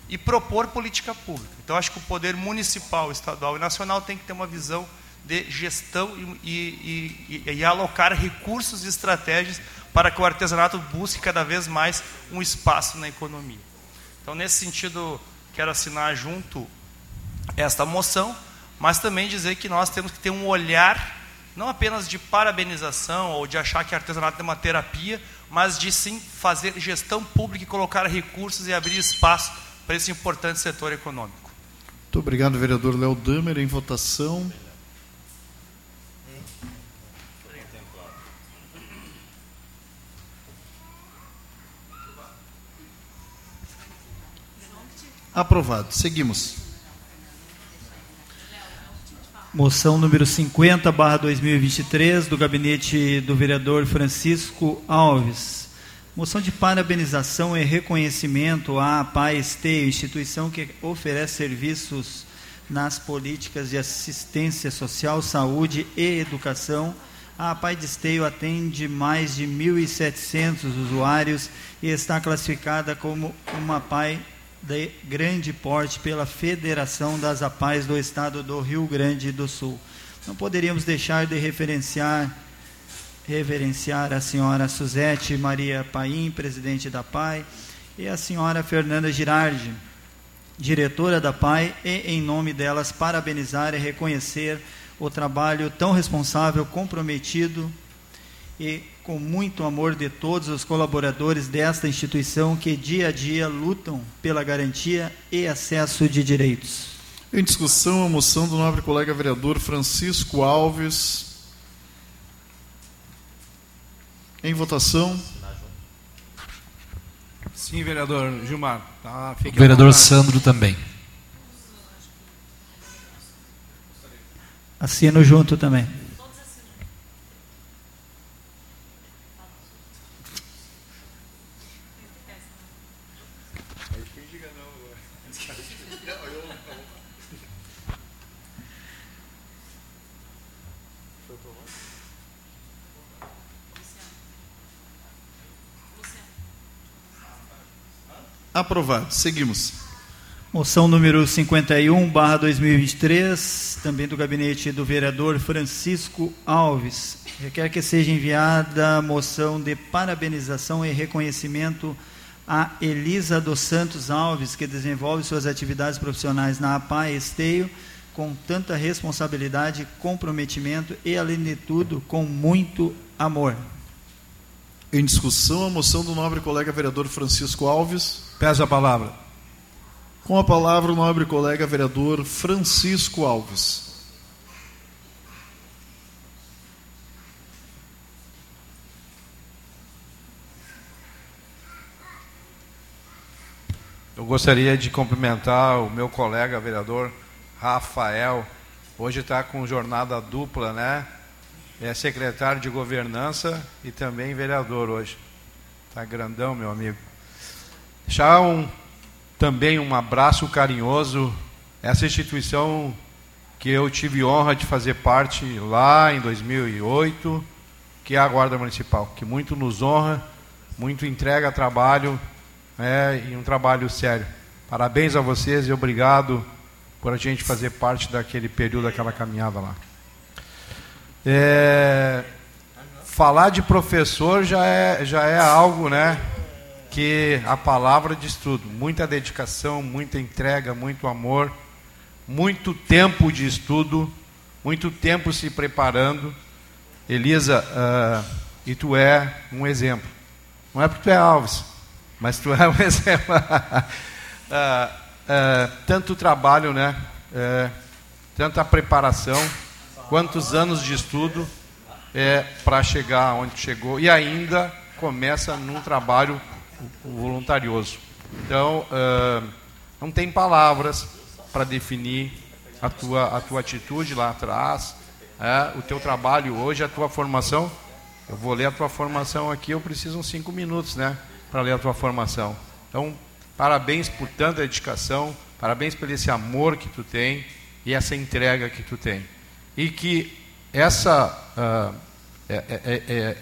e propor política pública. Então, acho que o poder municipal, estadual e nacional tem que ter uma visão de gestão e, e, e, e, alocar recursos e estratégias para que o artesanato busque cada vez mais um espaço na economia. Então, nesse sentido, quero assinar junto esta moção, mas também dizer que nós temos que ter um olhar não apenas de parabenização ou de achar que artesanato é uma terapia, mas de sim fazer gestão pública e colocar recursos e abrir espaço para esse importante setor econômico. Muito obrigado, vereador Léo Damer. Em votação. Aprovado. Seguimos. Moção número 50, barra 2023, do gabinete do vereador Francisco Alves. Moção de parabenização e reconhecimento à PAESTEI, instituição que oferece serviços nas políticas de assistência social, saúde e educação. A Pai de Esteio atende mais de 1.700 usuários e está classificada como uma Pai de grande porte pela Federação das APAES do Estado do Rio Grande do Sul. Não poderíamos deixar de referenciar reverenciar a senhora Suzete Maria Paim, presidente da PAI, e a senhora Fernanda Girardi, diretora da PAI, e em nome delas parabenizar e reconhecer o trabalho tão responsável, comprometido e com muito amor de todos os colaboradores desta instituição que dia a dia lutam pela garantia e acesso de direitos. Em discussão, a moção do nobre colega vereador Francisco Alves. Em votação. Sim, vereador Gilmar. Tá, vereador Sandro também. Assino junto também. Aprovado. Seguimos. Moção número 51, barra 2023, também do gabinete do vereador Francisco Alves. Requer que seja enviada moção de parabenização e reconhecimento a Elisa dos Santos Alves, que desenvolve suas atividades profissionais na APA Esteio com tanta responsabilidade, comprometimento e, além de tudo, com muito amor. Em discussão, a moção do nobre colega vereador Francisco Alves. Pesa a palavra. Com a palavra, o nobre colega vereador Francisco Alves. Eu gostaria de cumprimentar o meu colega vereador Rafael. Hoje está com jornada dupla, né? É secretário de governança e também vereador hoje. Está grandão, meu amigo. Deixar um, também um abraço carinhoso essa instituição que eu tive honra de fazer parte lá em 2008, que é a Guarda Municipal, que muito nos honra, muito entrega trabalho é, e um trabalho sério. Parabéns a vocês e obrigado por a gente fazer parte daquele período, daquela caminhada lá. É, falar de professor já é, já é algo, né? Que a palavra diz tudo. Muita dedicação, muita entrega, muito amor, muito tempo de estudo, muito tempo se preparando. Elisa, uh, e tu é um exemplo. Não é porque tu é Alves, mas tu é um exemplo. uh, uh, tanto trabalho, né? tanta preparação, quantos anos de estudo é, para chegar onde chegou. E ainda começa num trabalho voluntarioso. Então, uh, não tem palavras para definir a tua, a tua atitude lá atrás, é, o teu trabalho hoje, a tua formação. Eu vou ler a tua formação aqui, eu preciso uns cinco minutos, né, para ler a tua formação. Então, parabéns por tanta dedicação, parabéns por esse amor que tu tem e essa entrega que tu tem. E que essa, uh,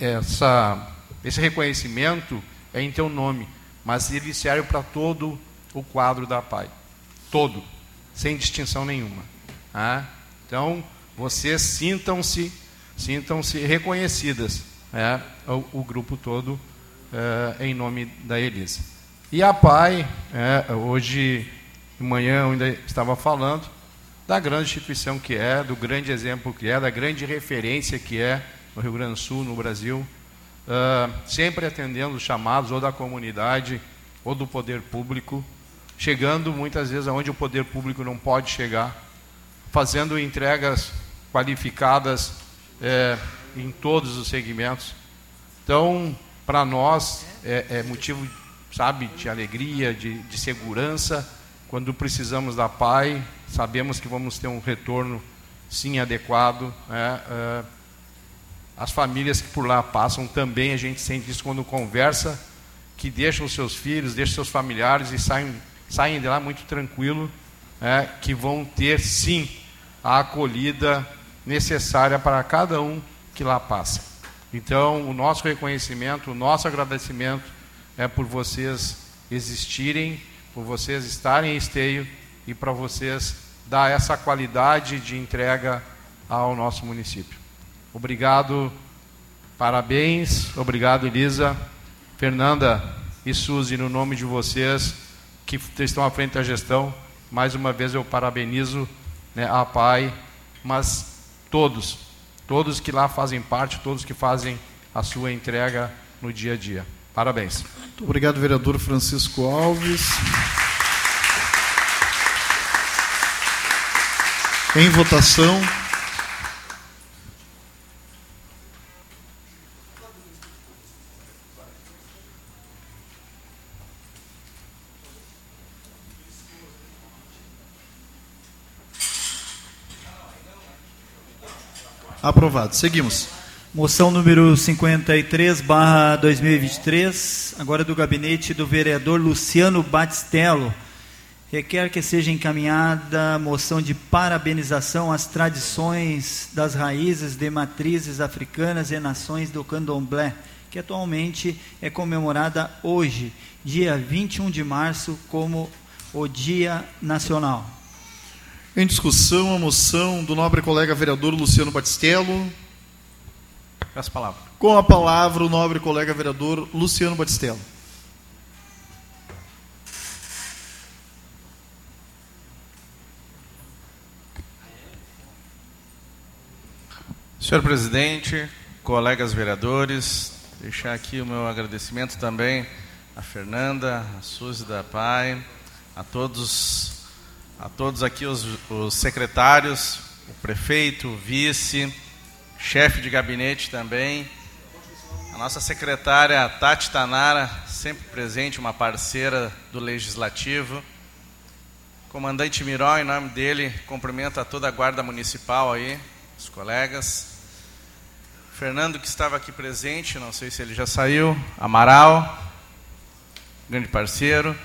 essa, esse reconhecimento é em teu nome, mas ele serve para todo o quadro da Pai. Todo, sem distinção nenhuma. Ah? Então, vocês sintam-se sintam-se reconhecidas, é, o, o, grupo todo, é, em nome da Elisa. E a Pai, é, hoje de manhã eu ainda estava falando da grande instituição que é, do grande exemplo que é, da grande referência que é no Rio Grande do Sul, no Brasil, uh, sempre atendendo os chamados ou da comunidade ou do poder público, chegando muitas vezes aonde o poder público não pode chegar, fazendo entregas qualificadas é, em todos os segmentos. Então, para nós é, é, motivo, sabe, de alegria, de, de segurança. Quando precisamos da PAI, sabemos que vamos ter um retorno, sim, adequado. Né? É, as famílias que por lá passam também, a gente sente isso quando conversa, que deixam seus filhos, deixam seus familiares e saem, saem de lá muito tranquilo, é, que vão ter sim a acolhida necessária para cada um que lá passa. Então, o nosso reconhecimento, o nosso agradecimento é por vocês existirem, por vocês estarem em esteio e para vocês dar essa qualidade de entrega ao nosso município. Obrigado Parabéns, obrigado Elisa, Fernanda e Suzy, no nome de vocês que estão à frente da gestão, mais uma vez eu parabenizo né, a PAI, mas todos, todos que lá fazem parte, todos que fazem a sua entrega no dia a dia. Parabéns. Muito obrigado, vereador Francisco Alves. Em votação. Aprovado. Seguimos. Moção número 53, barra 2023, agora do gabinete do vereador Luciano Batistello. Requer que seja encaminhada moção de parabenização às tradições das raízes de matrizes africanas e nações do candomblé, que atualmente é comemorada hoje, dia 21 de março, como o Dia Nacional. Em discussão, a moção do nobre colega vereador Luciano Batistello. Peço palavra. Com a palavra, o nobre colega vereador Luciano Batistello. Senhor presidente, colegas vereadores, deixar aqui o meu agradecimento também a Fernanda, a Suzy da PAI, a todos a todos aqui os, os secretários, o prefeito, o vice, chefe de gabinete também, a nossa secretária Tati Tanara, sempre presente, uma parceira do Legislativo, comandante Miró, em nome dele, cumprimento a toda a guarda municipal aí, os colegas, Fernando que estava aqui presente, não sei se ele já saiu, Amaral, grande parceiro,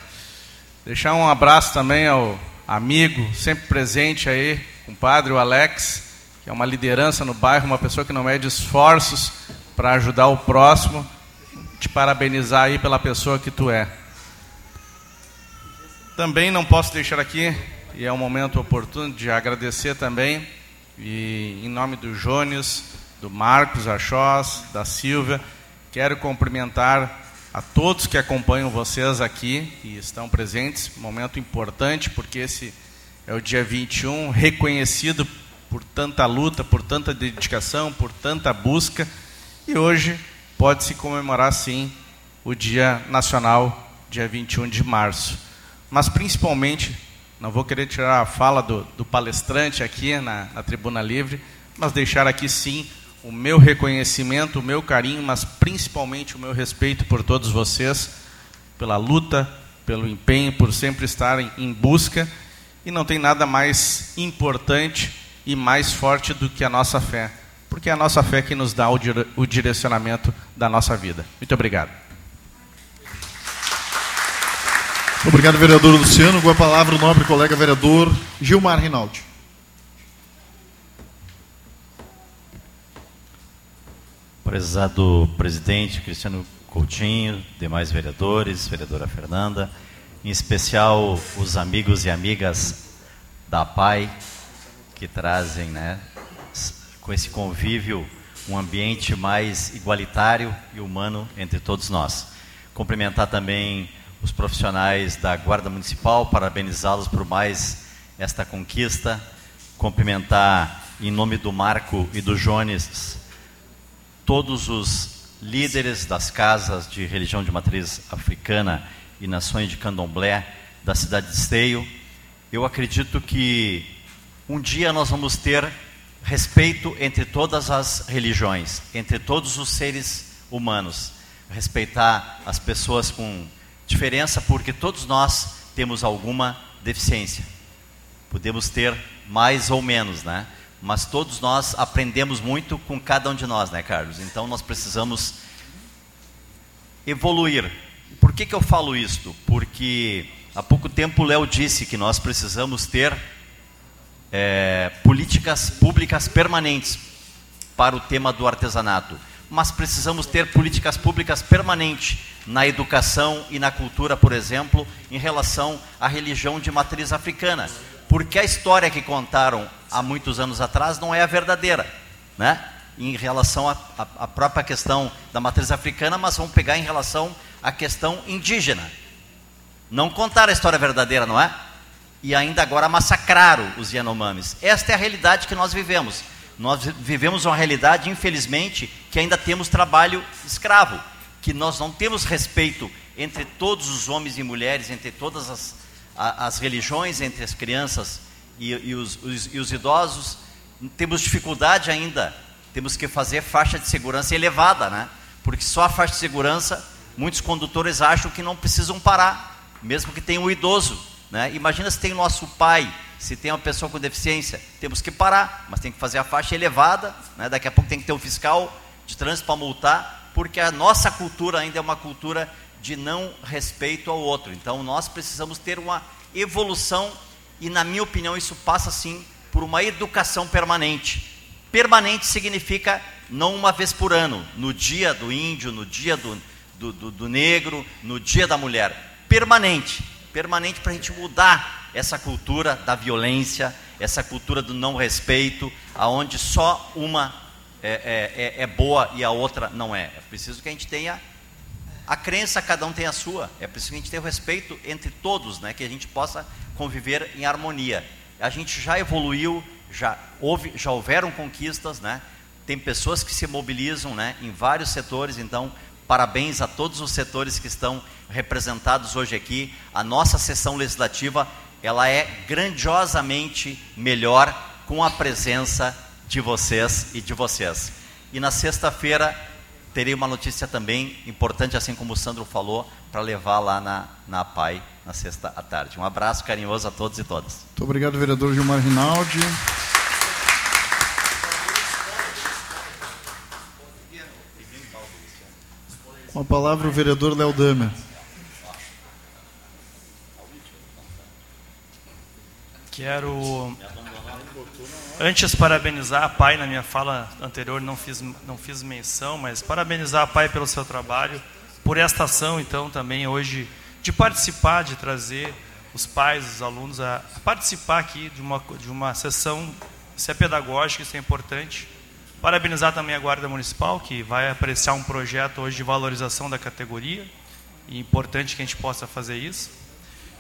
deixar um abraço também ao amigo, sempre presente aí, compadre, o Alex, que é uma liderança no bairro, uma pessoa que não mede esforços para ajudar o próximo. Te parabenizar aí pela pessoa que tu é. Também não posso deixar aqui, e é um momento oportuno de agradecer também, e em nome do Jônios, do Marcos Achós, da Silvia, quero cumprimentar a todos que acompanham vocês aqui e estão presentes. Momento importante, porque esse é o dia 21, reconhecido por tanta luta, por tanta dedicação, por tanta busca. E hoje pode-se comemorar, sim, o Dia Nacional, dia 21 de março. Mas, principalmente, não vou querer tirar a fala do, do palestrante aqui na, na Tribuna Livre, mas deixar aqui, sim, o meu reconhecimento, o meu carinho, mas principalmente o meu respeito por todos vocês, pela luta, pelo empenho, por sempre estarem em busca. E não tem nada mais importante e mais forte do que a nossa fé, porque é a nossa fé que nos dá o, dire o direcionamento da nossa vida. Muito obrigado. Obrigado, vereador Luciano. Com a palavra, o nobre colega vereador Gilmar Rinaldi. Prezado presidente Cristiano Coutinho, demais vereadores, vereadora Fernanda, em especial os amigos e amigas da PAI, que trazem né, com esse convívio um ambiente mais igualitário e humano entre todos nós. Cumprimentar também os profissionais da Guarda Municipal, parabenizá-los por mais esta conquista, cumprimentar em nome do Marco e do Jones todos os líderes das casas de religião de matriz africana e nações de candomblé da cidade de Esteio. Eu acredito que um dia nós vamos ter respeito entre todas as religiões, entre todos os seres humanos. Respeitar as pessoas com diferença, porque todos nós temos alguma deficiência. Podemos ter mais ou menos, né? Mas todos nós aprendemos muito com cada um de nós, né, Carlos? Então nós precisamos evoluir. Por que, que eu falo isto? Porque há pouco tempo o Léo disse que nós precisamos ter é, políticas públicas permanentes para o tema do artesanato, mas precisamos ter políticas públicas permanentes na educação e na cultura, por exemplo, em relação à religião de matriz africana porque a história que contaram há muitos anos atrás não é a verdadeira, né? em relação à própria questão da matriz africana, mas vamos pegar em relação à questão indígena. Não contar a história verdadeira, não é? E ainda agora massacraram os Yanomamis. Esta é a realidade que nós vivemos. Nós vivemos uma realidade, infelizmente, que ainda temos trabalho escravo, que nós não temos respeito entre todos os homens e mulheres, entre todas as, as religiões, entre as crianças e, e, os, os, e os idosos. Temos dificuldade ainda temos que fazer faixa de segurança elevada, né? Porque só a faixa de segurança, muitos condutores acham que não precisam parar, mesmo que tenha um idoso, né? Imagina se tem o nosso pai, se tem uma pessoa com deficiência, temos que parar, mas tem que fazer a faixa elevada, né? Daqui a pouco tem que ter um fiscal de trânsito para multar, porque a nossa cultura ainda é uma cultura de não respeito ao outro. Então nós precisamos ter uma evolução e na minha opinião isso passa sim por uma educação permanente Permanente significa não uma vez por ano, no dia do índio, no dia do, do, do, do negro, no dia da mulher. Permanente. Permanente para a gente mudar essa cultura da violência, essa cultura do não respeito, aonde só uma é, é, é, é boa e a outra não é. É preciso que a gente tenha a crença, cada um tem a sua. É preciso que a gente tenha respeito entre todos, né? que a gente possa conviver em harmonia. A gente já evoluiu, já, houve, já houveram conquistas, né? tem pessoas que se mobilizam né, em vários setores, então parabéns a todos os setores que estão representados hoje aqui. A nossa sessão legislativa ela é grandiosamente melhor com a presença de vocês e de vocês. E na sexta-feira terei uma notícia também importante, assim como o Sandro falou, para levar lá na, na PAI na sexta à tarde. Um abraço carinhoso a todos e todas. Muito obrigado, vereador Gilmar Rinaldi. Com a palavra o vereador Léo Damer. Quero Antes, parabenizar a PAI, na minha fala anterior não fiz, não fiz menção, mas parabenizar a PAI pelo seu trabalho, por esta ação, então, também hoje, de participar, de trazer os pais, os alunos a, participar aqui de uma, de uma sessão, isso é pedagógica, isso é importante. Parabenizar também a Guarda Municipal, que vai apreciar um projeto hoje de valorização da categoria, e é importante que a gente possa fazer isso.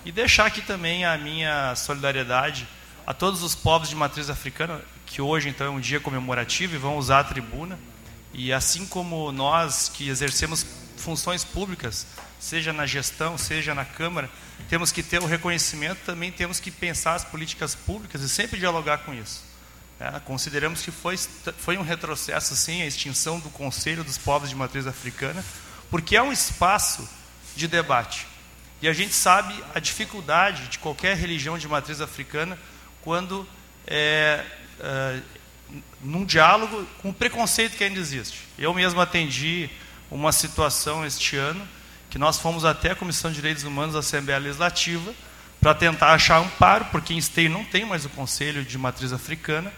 E deixar aqui também a minha solidariedade a todos os povos de matriz africana, que hoje então é um dia comemorativo e vão usar a tribuna. E assim como nós que exercemos funções públicas, seja na gestão, seja na Câmara, temos que ter o reconhecimento, também temos que pensar as políticas públicas e sempre dialogar com isso. É, consideramos que foi, foi um retrocesso, sim, a extinção do Conselho dos Povos de Matriz Africana, porque é um espaço de debate. E a gente sabe a dificuldade de qualquer religião de matriz africana quando é, é, num diálogo com o preconceito que ainda existe. Eu mesmo atendi uma situação este ano que nós fomos até a Comissão de Direitos Humanos da Assembleia Legislativa para tentar achar amparo, porque em Esteio não tem mais o Conselho de Matriz Africana,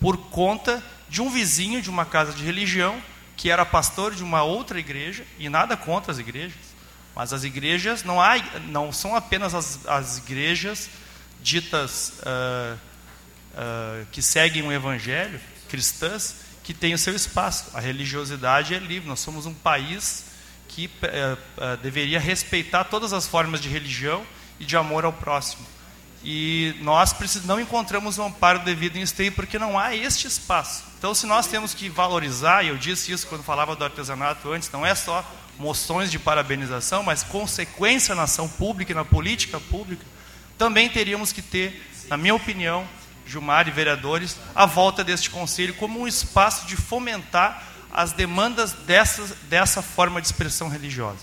por conta de um vizinho de uma casa de religião que era pastor de uma outra igreja, e nada contra as igrejas, mas as igrejas não, há, não são apenas as, as igrejas ditas uh, uh, que seguem o evangelho, cristãs, que têm o seu espaço. A religiosidade é livre. Nós somos um país que uh, deveria respeitar todas as formas de religião e de amor ao próximo. E nós não encontramos um amparo devido em esteio porque não há este espaço. Então, se nós temos que valorizar, e eu disse isso quando falava do artesanato antes, não é só moções de parabenização, mas consequência na ação pública e na política pública, também teríamos que ter, na minha opinião, Gilmar e vereadores, a volta deste conselho como um espaço de fomentar as demandas dessa, dessa forma de expressão religiosa,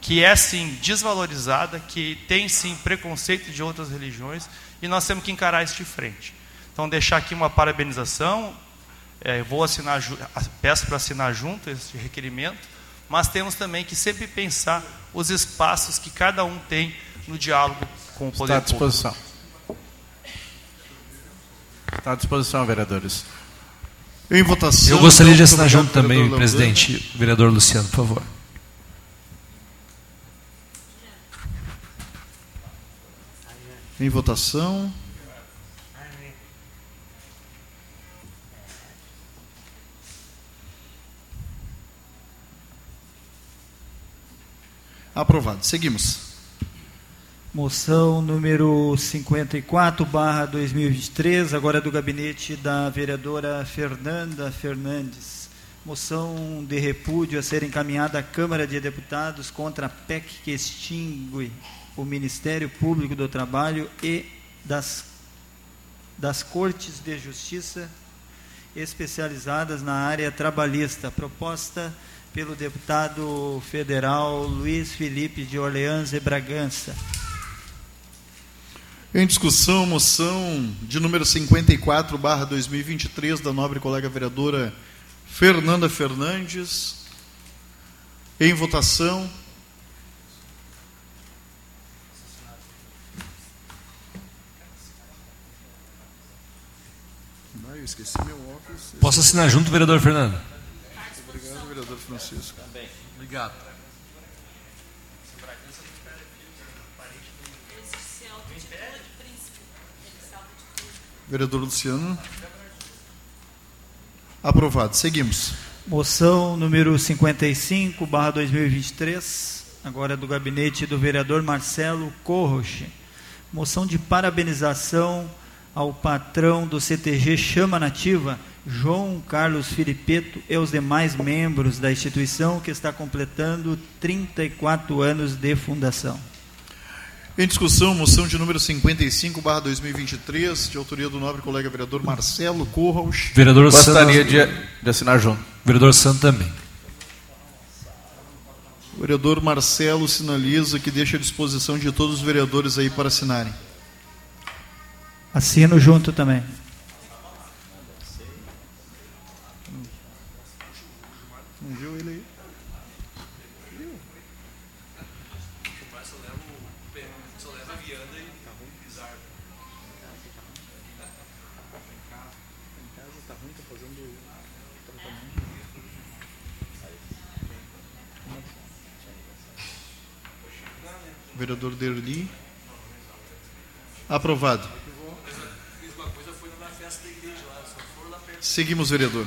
que é sim desvalorizada, que tem sim preconceito de outras religiões, e nós temos que encarar isso de frente. Então, deixar aqui uma parabenização, é, vou assinar, peço para assinar junto esse requerimento, mas temos também que sempre pensar os espaços que cada um tem no diálogo com o poder Está à disposição. Público. Está à disposição, vereadores. Em votação. Eu gostaria de então, assinar junto também, presidente. Vereador Luciano, por favor. Em votação. Aprovado. Seguimos. Moção número 54, barra 2023, agora do gabinete da vereadora Fernanda Fernandes. Moção de repúdio a ser encaminhada à Câmara de Deputados contra a PEC que extingue o Ministério Público do Trabalho e das, das Cortes de Justiça especializadas na área trabalhista. Proposta pelo deputado federal Luiz Felipe de Orleans e Bragança. Em discussão, moção de número 54, barra 2023, da nobre colega vereadora Fernanda Fernandes. Em votação. Ah, eu esqueci meu óculos. Posso assinar junto, vereador Fernando? Obrigado, vereador Francisco. Também. Obrigado. Vereador Luciano. Aprovado. Seguimos. Moção número 55, barra 2023, agora do gabinete do vereador Marcelo Corroche. Moção de parabenização ao patrão do CTG Chama Nativa, João Carlos Filipeto, e aos demais membros da instituição que está completando 34 anos de fundação. Em discussão, moção de número 55, barra 2023, de autoria do nobre colega vereador Marcelo Corros. Vereador Gostaria de, de assinar junto. Vereador Santo também. O vereador Marcelo sinaliza que deixa à disposição de todos os vereadores aí para assinarem. Assino junto também. Aprovado. Seguimos, vereador.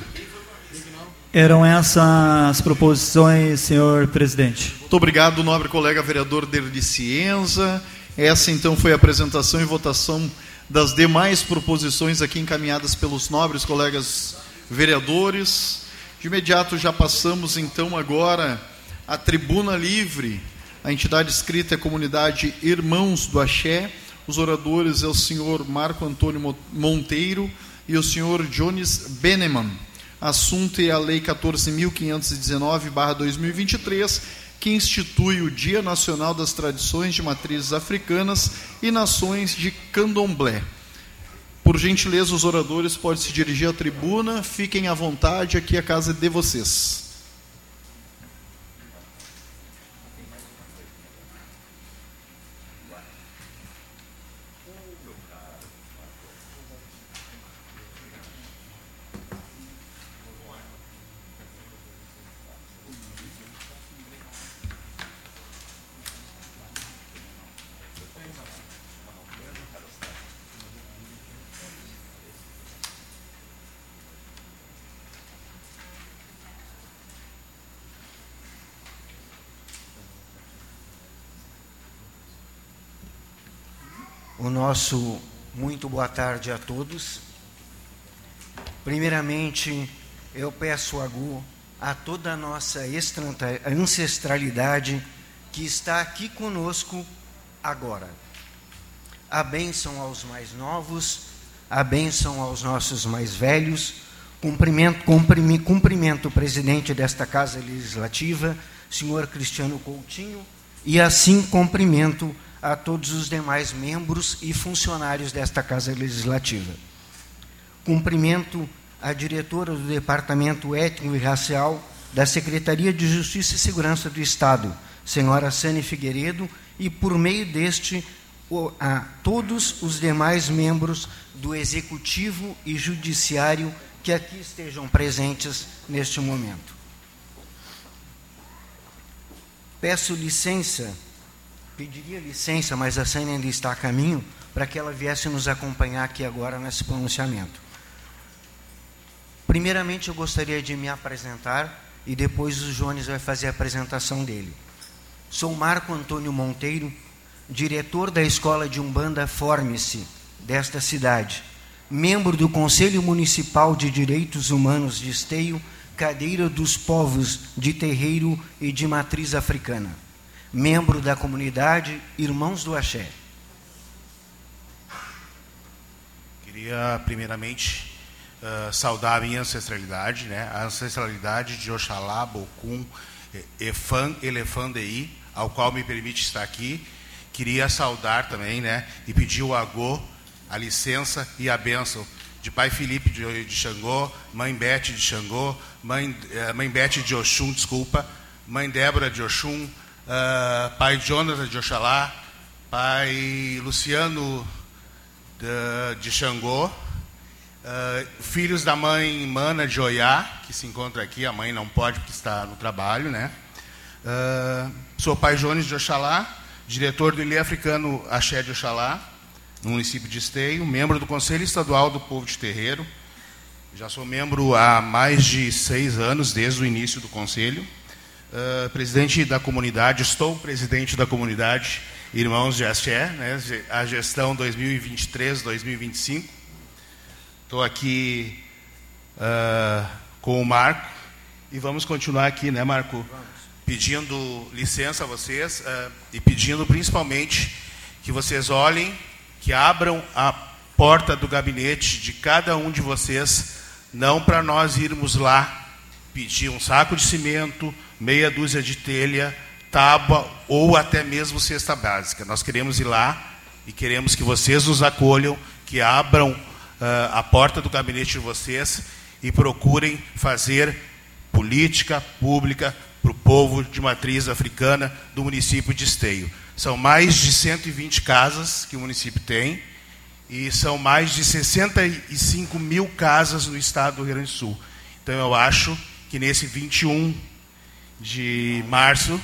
Eram essas as proposições, senhor presidente. Muito obrigado, nobre colega vereador Derli Cienza. Essa então foi a apresentação e votação das demais proposições aqui encaminhadas pelos nobres colegas vereadores. De imediato já passamos então agora à tribuna livre. A entidade escrita é a comunidade Irmãos do Axé. Os oradores é o senhor Marco Antônio Mo- Monteiro e o senhor Jones Beneman. Assunto é a Lei 14.519-2023, que institui o Dia Nacional das Tradições de Matrizes Africanas e Nações de Candomblé. Por gentileza, os oradores podem se dirigir à tribuna. Fiquem à vontade, aqui é a casa de vocês. o nosso muito boa tarde a todos. Primeiramente, eu peço a Gu, a toda a nossa ancestralidade que está aqui conosco agora. A bênção aos mais novos, a bênção aos nossos mais velhos, cumprimento, cumprimento, cumprimento o presidente desta Casa Legislativa, senhor Cristiano Coutinho, e assim cumprimento a todos os demais membros e funcionários desta Casa Legislativa. Cumprimento a diretora do Departamento Étnico e Racial da Secretaria de Justiça e Segurança do Estado, senhora Sane Figueiredo, e por meio deste a todos os demais membros do Executivo e Judiciário que aqui estejam presentes neste momento. Peço licença, pediria licença, mas a Sânia ainda está a caminho, para que ela viesse nos acompanhar aqui agora nesse pronunciamento. Primeiramente, eu gostaria de me apresentar e depois o Jones vai fazer a apresentação dele. Sou Marco Antônio Monteiro, diretor da Escola de Umbanda Forme-se, desta cidade, membro do Conselho Municipal de Direitos Humanos de Esteio, cadeira dos povos de terreiro e de matriz africana, membro da comunidade Irmãos do Axé. Queria, primeiramente, uh, saudar a minha ancestralidade, né? a ancestralidade de Oxalá, Bocum, Efan, Elefandei, ao qual me permite estar aqui. Queria saudar também né? e pedir o agô, a licença e a bênção de pai Felipe de, de Xangô, mãe Bete de Xangô, mãe, uh, mãe Bete de Oxum, desculpa, mãe Débora de Oxum, uh, pai Jonas de Oxalá, pai Luciano de, de Xangô, uh, filhos da mãe Mana de Oiá, que se encontra aqui, a mãe não pode porque está no trabalho, né? Uh, sou pai Jones de Oxalá, diretor do Ilê Africano Axé de Oxalá, no município de Esteio, membro do Conselho Estadual do Povo de Terreiro. Já sou membro há mais de seis anos, desde o início do Conselho. Uh, presidente da comunidade, estou presidente da comunidade Irmãos de Axé, né, a gestão 2023-2025. Estou aqui uh, com o Marco e vamos continuar aqui, né, Marco? Vamos. Pedindo licença a vocês uh, e pedindo principalmente que vocês olhem, que abram a porta do gabinete de cada um de vocês, não para nós irmos lá pedir um saco de cimento, meia dúzia de telha tábua ou até mesmo cesta básica. Nós queremos ir lá e queremos que vocês nos acolham, que abram uh, a porta do gabinete de vocês e procurem fazer política pública para o povo de matriz africana do município de Esteio. São mais de 120 casas que o município tem e são mais de 65 mil casas no estado do Rio Grande do Sul. Então eu acho que nesse 21 de março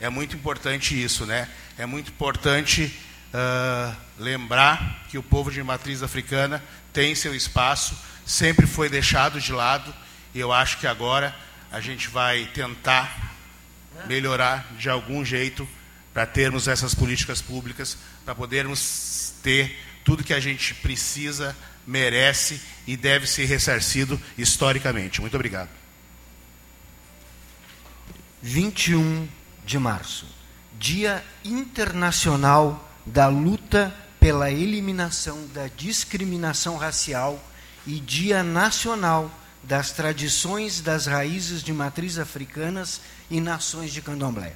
é muito importante isso, né? É muito importante uh, lembrar que o povo de matriz africana tem seu espaço, sempre foi deixado de lado, e eu acho que agora a gente vai tentar melhorar de algum jeito para termos essas políticas públicas, para podermos ter tudo que a gente precisa, merece e deve ser ressarcido historicamente. Muito obrigado. 21 de março, Dia Internacional da Luta pela Eliminação da Discriminação Racial e Dia Nacional das Tradições das Raízes de Matriz Africanas e Nações de Candomblé.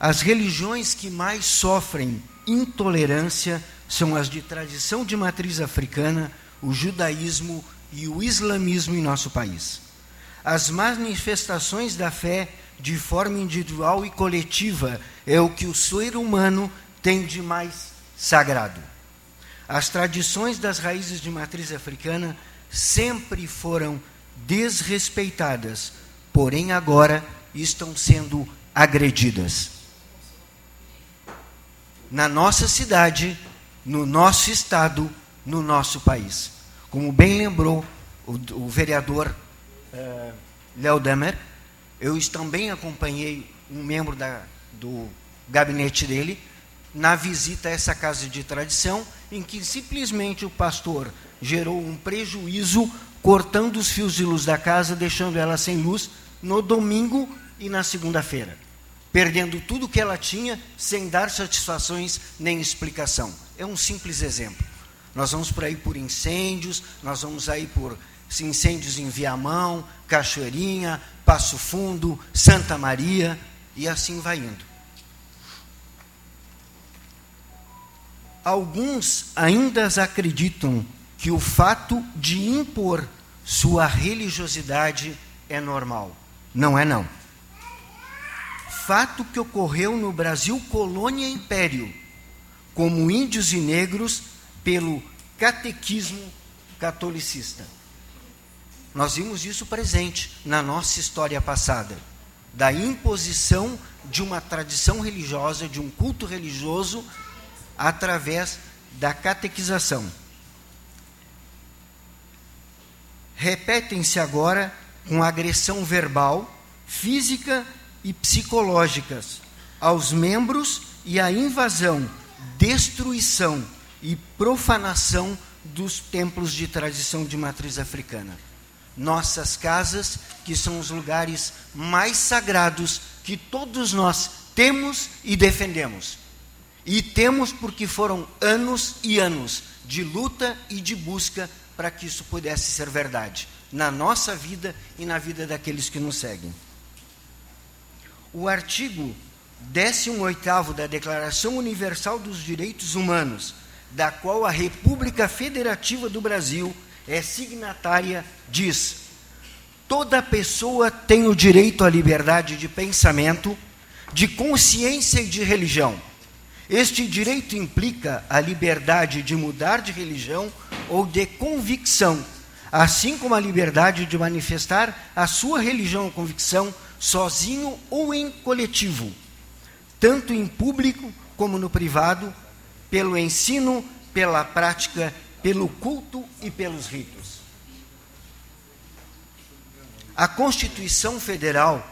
As religiões que mais sofrem intolerância são as de tradição de matriz africana, o judaísmo e o islamismo em nosso país. As manifestações da fé de forma individual e coletiva, é o que o ser humano tem de mais sagrado. As tradições das raízes de matriz africana sempre foram desrespeitadas, porém agora estão sendo agredidas. Na nossa cidade, no nosso estado, no nosso país. Como bem lembrou o, o vereador uh, Léo Demer, eu também acompanhei um membro da, do gabinete dele na visita a essa casa de tradição, em que simplesmente o pastor gerou um prejuízo cortando os fios de luz da casa, deixando ela sem luz no domingo e na segunda-feira, perdendo tudo que ela tinha sem dar satisfações nem explicação. É um simples exemplo. Nós vamos por aí por incêndios, nós vamos aí por incêndios em Viamão, Cachoeirinha, Passo Fundo, Santa Maria, e assim vai indo. Alguns ainda acreditam que o fato de impor sua religiosidade é normal. Não é não. Fato que ocorreu no Brasil colônia império, como índios e negros pelo catequismo catolicista. Nós vimos isso presente na nossa história passada, da imposição de uma tradição religiosa, de um culto religioso, através da catequização. Repetem-se agora com agressão verbal, física e psicológicas aos membros e a invasão, destruição e profanação dos templos de tradição de matriz africana. Nossas casas, que são os lugares mais sagrados que todos nós temos e defendemos. E temos porque foram anos e anos de luta e de busca para que isso pudesse ser verdade, na nossa vida e na vida daqueles que nos seguem. O artigo 18 da Declaração Universal dos Direitos Humanos, da qual a República Federativa do Brasil é signatária, diz: toda pessoa tem o direito à liberdade de pensamento, de consciência e de religião. Este direito implica a liberdade de mudar de religião ou de convicção, assim como a liberdade de manifestar a sua religião ou convicção sozinho ou em coletivo tanto em público como no privado, pelo ensino, pela prática, pelo culto e pelos ritos. A Constituição Federal,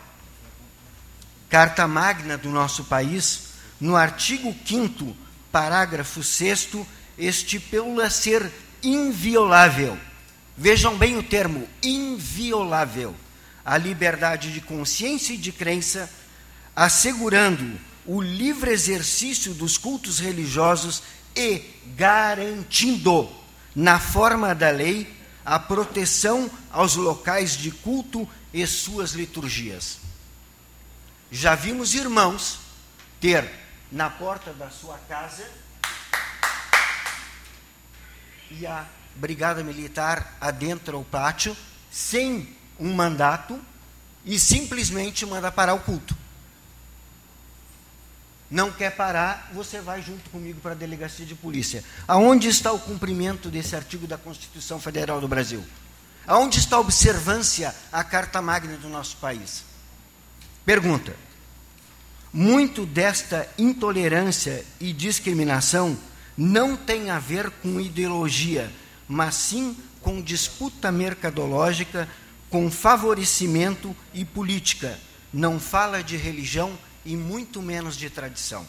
Carta Magna do nosso país, no artigo 5, parágrafo 6, estipula ser inviolável. Vejam bem o termo, inviolável. A liberdade de consciência e de crença, assegurando o livre exercício dos cultos religiosos e garantindo, na forma da lei, a proteção aos locais de culto e suas liturgias. Já vimos irmãos ter na porta da sua casa e a brigada militar adentra o pátio sem um mandato e simplesmente manda parar o culto não quer parar, você vai junto comigo para a delegacia de polícia. Aonde está o cumprimento desse artigo da Constituição Federal do Brasil? Aonde está a observância à Carta Magna do nosso país? Pergunta. Muito desta intolerância e discriminação não tem a ver com ideologia, mas sim com disputa mercadológica, com favorecimento e política. Não fala de religião e muito menos de tradição.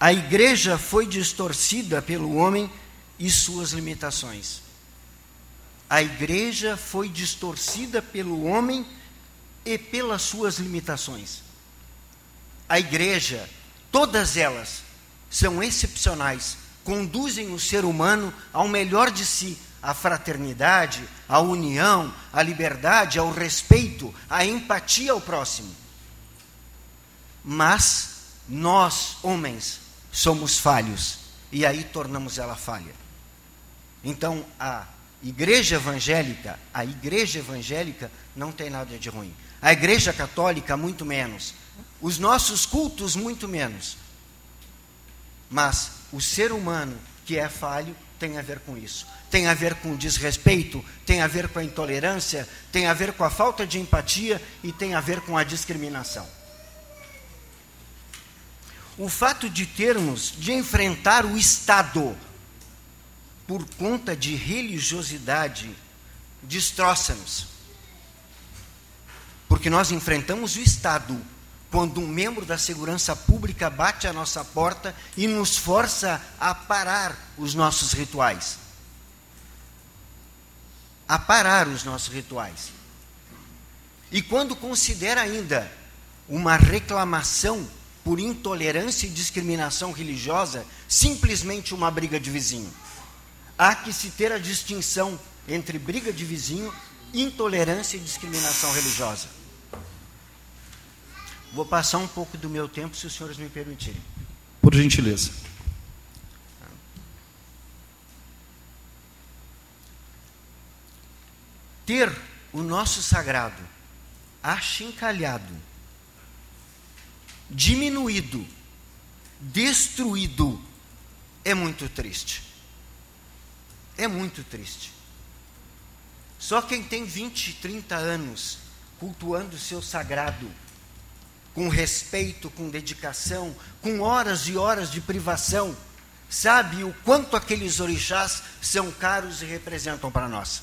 A igreja foi distorcida pelo homem e suas limitações. A igreja foi distorcida pelo homem e pelas suas limitações. A igreja, todas elas, são excepcionais, conduzem o ser humano ao melhor de si, à fraternidade, à união, à liberdade, ao respeito, à empatia ao próximo. Mas nós, homens, somos falhos e aí tornamos ela falha. Então, a igreja evangélica, a igreja evangélica não tem nada de ruim. A igreja católica muito menos. Os nossos cultos muito menos. Mas o ser humano que é falho tem a ver com isso tem a ver com desrespeito, tem a ver com a intolerância, tem a ver com a falta de empatia e tem a ver com a discriminação. O fato de termos de enfrentar o Estado por conta de religiosidade destroça-nos. Porque nós enfrentamos o Estado quando um membro da segurança pública bate à nossa porta e nos força a parar os nossos rituais a parar os nossos rituais. E quando considera ainda uma reclamação por intolerância e discriminação religiosa simplesmente uma briga de vizinho. Há que se ter a distinção entre briga de vizinho, intolerância e discriminação religiosa. Vou passar um pouco do meu tempo, se os senhores me permitirem. Por gentileza. ter o nosso sagrado achincalhado, diminuído, destruído, é muito triste. É muito triste. Só quem tem 20, 30 anos cultuando o seu sagrado, com respeito, com dedicação, com horas e horas de privação, sabe o quanto aqueles orixás são caros e representam para nós.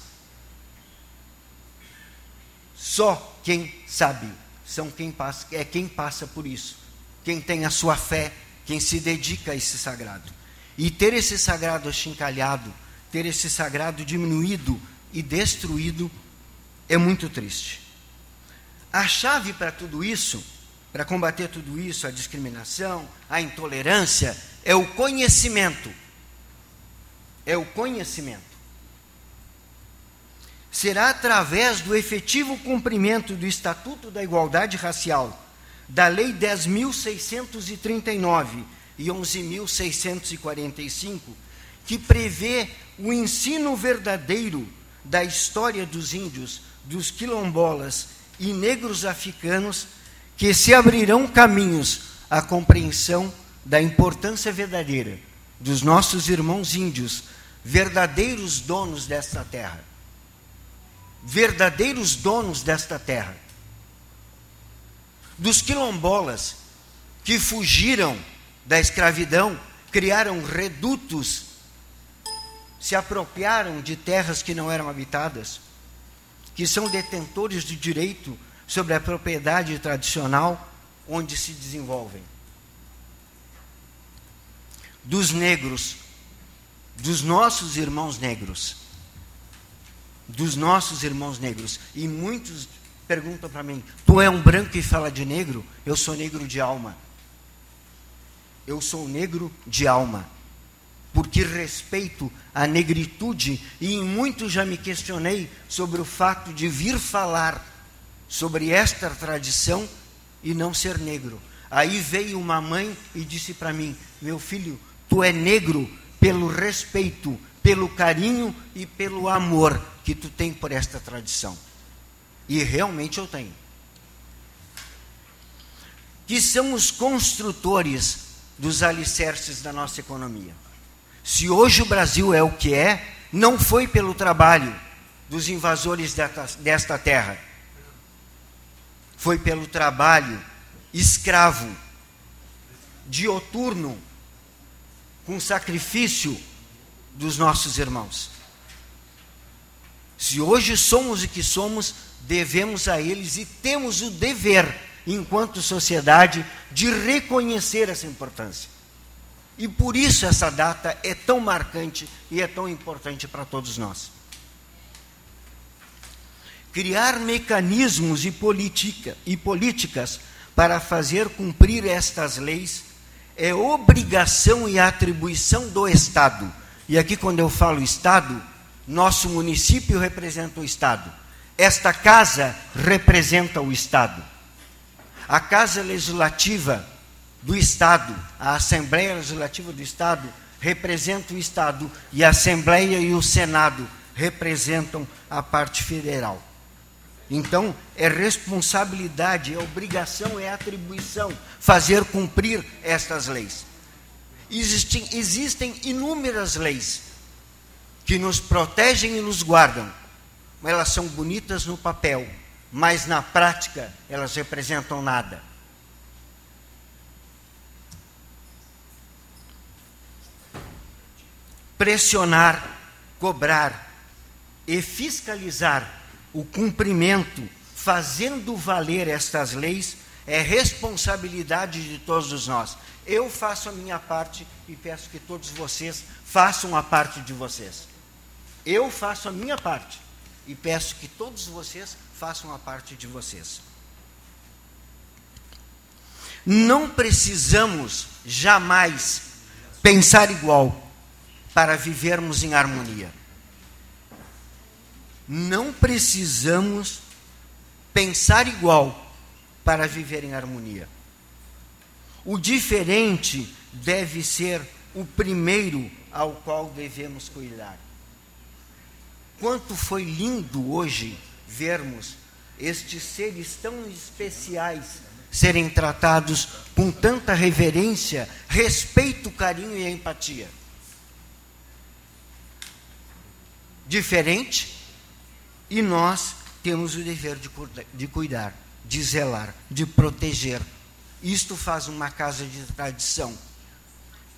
Só quem sabe são quem passa, é quem passa por isso, quem tem a sua fé, quem se dedica a esse sagrado. E ter esse sagrado achincalhado, ter esse sagrado diminuído e destruído é muito triste. A chave para tudo isso, para combater tudo isso, a discriminação, a intolerância, é o conhecimento. É o conhecimento será através do efetivo cumprimento do Estatuto da Igualdade Racial, da Lei 10.639 e 11.645, que prevê o ensino verdadeiro da história dos índios, dos quilombolas e negros africanos, que se abrirão caminhos à compreensão da importância verdadeira dos nossos irmãos índios, verdadeiros donos desta terra verdadeiros donos desta terra. Dos quilombolas que fugiram da escravidão, criaram redutos, se apropriaram de terras que não eram habitadas, que são detentores de direito sobre a propriedade tradicional onde se desenvolvem. Dos negros, dos nossos irmãos negros dos nossos irmãos negros. E muitos perguntam para mim: Tu é um branco e fala de negro? Eu sou negro de alma. Eu sou negro de alma. Porque respeito a negritude e em muito já me questionei sobre o fato de vir falar sobre esta tradição e não ser negro. Aí veio uma mãe e disse para mim: Meu filho, tu é negro pelo respeito, pelo carinho e pelo amor que tu tem por esta tradição. E realmente eu tenho. Que são os construtores dos alicerces da nossa economia. Se hoje o Brasil é o que é, não foi pelo trabalho dos invasores desta terra. Foi pelo trabalho escravo, dioturno, com sacrifício dos nossos irmãos. Se hoje somos o que somos, devemos a eles e temos o dever, enquanto sociedade, de reconhecer essa importância. E por isso essa data é tão marcante e é tão importante para todos nós. Criar mecanismos e, politica, e políticas para fazer cumprir estas leis é obrigação e atribuição do Estado. E aqui, quando eu falo Estado, nosso município representa o Estado. Esta casa representa o Estado. A Casa Legislativa do Estado, a Assembleia Legislativa do Estado, representa o Estado e a Assembleia e o Senado representam a parte federal. Então, é responsabilidade, é obrigação, é atribuição fazer cumprir estas leis. Existem, existem inúmeras leis que nos protegem e nos guardam. Elas são bonitas no papel, mas na prática elas representam nada. Pressionar, cobrar e fiscalizar o cumprimento, fazendo valer estas leis, é responsabilidade de todos nós. Eu faço a minha parte e peço que todos vocês façam a parte de vocês. Eu faço a minha parte e peço que todos vocês façam a parte de vocês. Não precisamos jamais pensar igual para vivermos em harmonia. Não precisamos pensar igual para viver em harmonia. O diferente deve ser o primeiro ao qual devemos cuidar. Quanto foi lindo hoje vermos estes seres tão especiais serem tratados com tanta reverência, respeito, carinho e empatia. Diferente, e nós temos o dever de, de cuidar, de zelar, de proteger. Isto faz uma casa de tradição.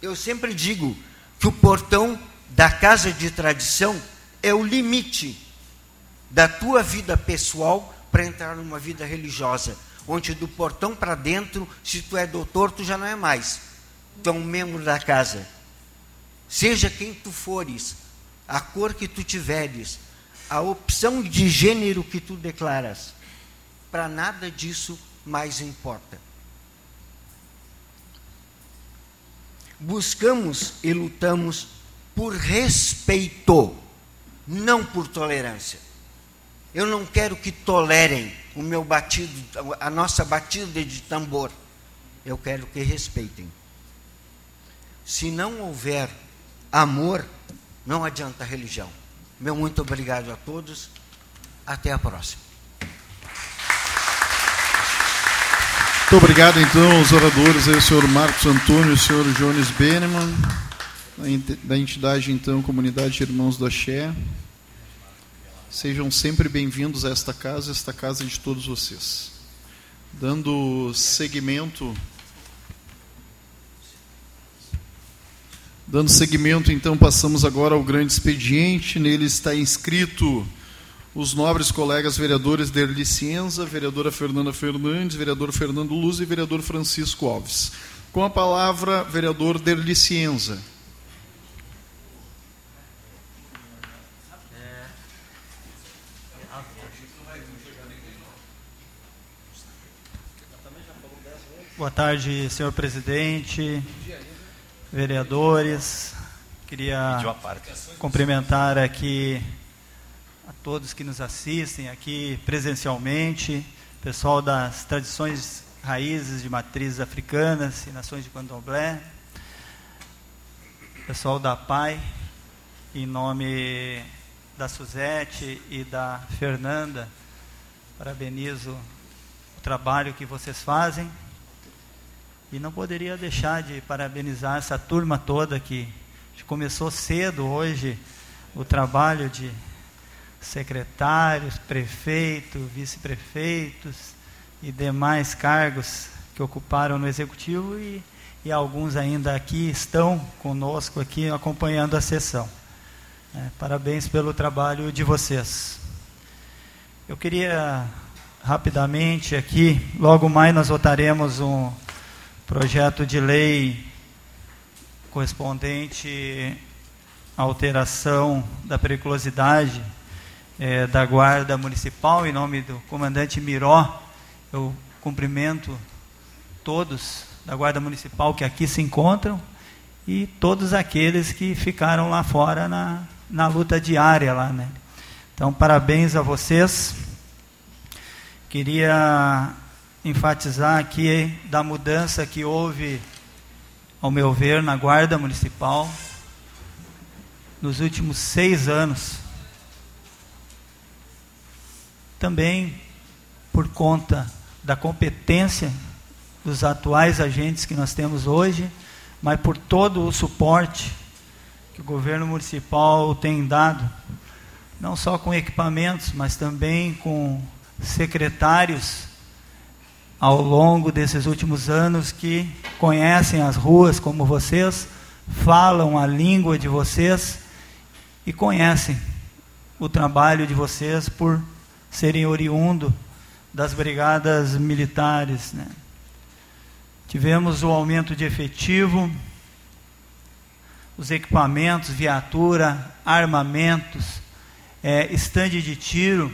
Eu sempre digo que o portão da casa de tradição é o limite da tua vida pessoal para entrar numa vida religiosa. onde do portão para dentro, se tu é doutor, tu já não é mais. Tu é um membro da casa. Seja quem tu fores, a cor que tu tiveres, a opção de gênero que tu declaras, para nada disso mais importa. Buscamos e lutamos por respeito, não por tolerância. Eu não quero que tolerem o meu batido, a nossa batida de tambor. Eu quero que respeitem. Se não houver amor, não adianta religião. Meu muito obrigado a todos. Até a próxima. Muito obrigado, então, aos oradores, aí, o senhor Marcos Antônio e o senhor Jones Beneman, da entidade, então, Comunidade Irmãos do Axé. Sejam sempre bem-vindos a esta casa, esta casa de todos vocês. Dando seguimento. Dando seguimento, então, passamos agora ao grande expediente. Nele está inscrito os nobres colegas vereadores Derli Cienza, vereadora Fernanda Fernandes, vereador Fernando Luz e vereador Francisco Alves. Com a palavra, vereador Derli Cienza. Boa tarde, senhor presidente, vereadores. Queria cumprimentar aqui a todos que nos assistem aqui presencialmente, pessoal das tradições raízes de matrizes africanas e nações de candomblé, pessoal da PAI, em nome da Suzete e da Fernanda, parabenizo o trabalho que vocês fazem. E não poderia deixar de parabenizar essa turma toda que começou cedo hoje o trabalho de secretários, prefeitos, vice-prefeitos e demais cargos que ocuparam no executivo e, e alguns ainda aqui estão conosco aqui acompanhando a sessão. É, parabéns pelo trabalho de vocês. Eu queria rapidamente aqui, logo mais nós votaremos um projeto de lei correspondente à alteração da periculosidade é, da Guarda Municipal, em nome do comandante Miró, eu cumprimento todos da Guarda Municipal que aqui se encontram e todos aqueles que ficaram lá fora na, na luta diária lá, né? Então, parabéns a vocês. Queria enfatizar aqui da mudança que houve, ao meu ver, na Guarda Municipal nos últimos seis anos também por conta da competência dos atuais agentes que nós temos hoje, mas por todo o suporte que o governo municipal tem dado, não só com equipamentos, mas também com secretários ao longo desses últimos anos que conhecem as ruas como vocês, falam a língua de vocês e conhecem o trabalho de vocês por serem oriundo das brigadas militares. Né? Tivemos o aumento de efetivo, os equipamentos, viatura, armamentos, é, estande de tiro,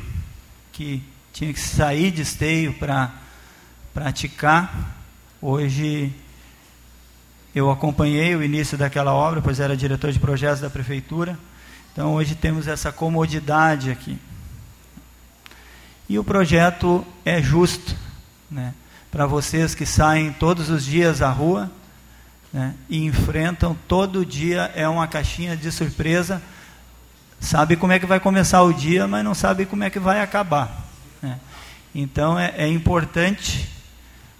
que tinha que sair de esteio para praticar. Hoje eu acompanhei o início daquela obra, pois era diretor de projetos da prefeitura. Então hoje temos essa comodidade aqui. E o projeto é justo, né? Para vocês que saem todos os dias à rua né? e enfrentam todo dia é uma caixinha de surpresa. Sabe como é que vai começar o dia, mas não sabe como é que vai acabar. Né? Então é, é importante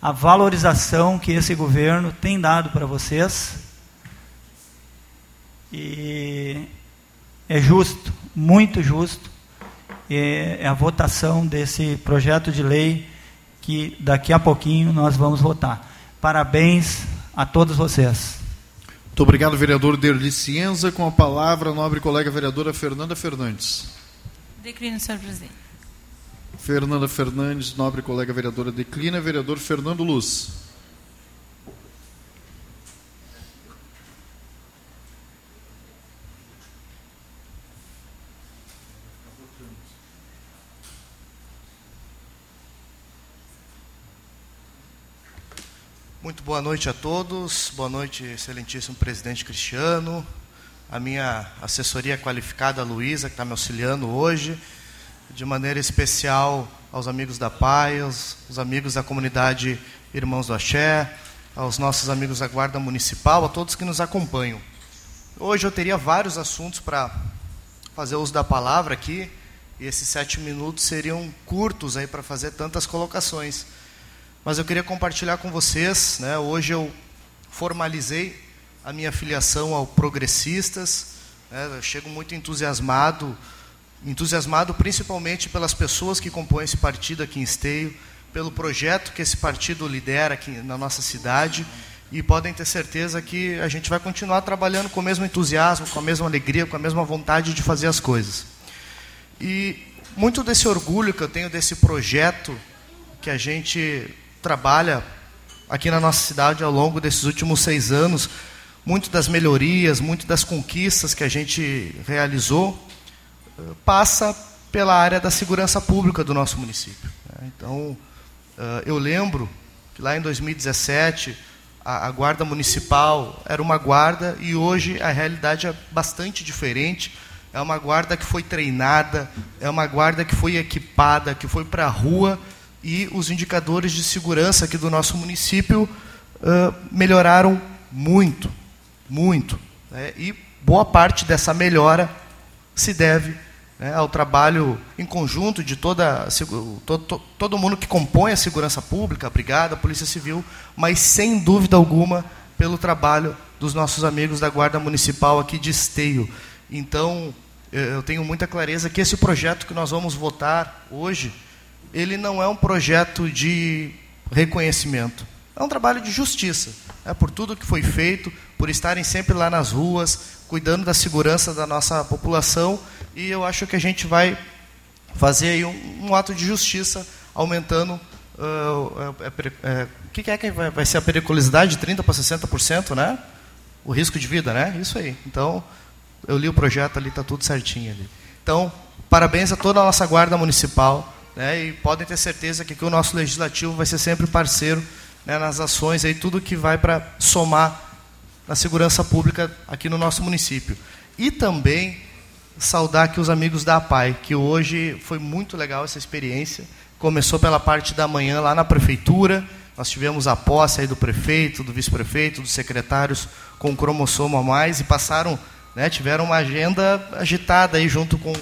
a valorização que esse governo tem dado para vocês. E é justo, muito justo, é a votação desse projeto de lei que daqui a pouquinho nós vamos votar. Parabéns a todos vocês. Muito obrigado, vereador Derli Cienza. Com a palavra, a nobre colega vereadora Fernanda Fernandes. Declino, senhor presidente. Fernanda Fernandes, nobre colega vereadora, declina. Vereador Fernando Luz. Muito boa noite a todos. Boa noite, excelentíssimo presidente Cristiano, a minha assessoria qualificada, Luísa, que está me auxiliando hoje, de maneira especial aos amigos da PAI, aos, aos amigos da comunidade Irmãos do Axé, aos nossos amigos da Guarda Municipal, a todos que nos acompanham. Hoje eu teria vários assuntos para fazer uso da palavra aqui, e esses sete minutos seriam curtos aí para fazer tantas colocações. Mas eu queria compartilhar com vocês, né, hoje eu formalizei a minha filiação ao Progressistas, né, eu chego muito entusiasmado, entusiasmado principalmente pelas pessoas que compõem esse partido aqui em Esteio, pelo projeto que esse partido lidera aqui na nossa cidade, e podem ter certeza que a gente vai continuar trabalhando com o mesmo entusiasmo, com a mesma alegria, com a mesma vontade de fazer as coisas. E muito desse orgulho que eu tenho desse projeto que a gente trabalha aqui na nossa cidade ao longo desses últimos seis anos, muito das melhorias, muito das conquistas que a gente realizou, passa pela área da segurança pública do nosso município. né? Então, eh, eu lembro que lá em 2017, a, guarda municipal era uma guarda e hoje a realidade é bastante diferente. É uma guarda que foi treinada, é uma guarda que foi equipada, que foi para a rua e os indicadores de segurança aqui do nosso município uh, melhoraram muito, muito. Né? E boa parte dessa melhora se deve né, ao trabalho em conjunto de toda todo, todo mundo que compõe a segurança pública, a brigada, a polícia civil, mas sem dúvida alguma pelo trabalho dos nossos amigos da guarda municipal aqui de Esteio. Então eu tenho muita clareza que esse projeto que nós vamos votar hoje ele não é um projeto de reconhecimento. É um trabalho de justiça. É por tudo que foi feito, por estarem sempre lá nas ruas, cuidando da segurança da nossa população. E eu acho que a gente vai fazer um, um ato de justiça, aumentando. Uh, é, o que é que vai, vai ser a periculosidade de 30% para 60%, né? O risco de vida, né? Isso aí. Então, eu li o projeto ali, está tudo certinho ali. Então, parabéns a toda a nossa guarda municipal né, e podem ter certeza que, que o nosso legislativo vai ser sempre parceiro né, nas ações, aí, tudo que vai para somar na segurança pública aqui no nosso município. E também saudar aqui os amigos da APAI, que hoje foi muito legal essa experiência. Começou pela parte da manhã lá na prefeitura, nós tivemos a posse aí do prefeito, do vice-prefeito, dos secretários com o cromossomo a mais e passaram, né, tiveram uma agenda agitada aí junto com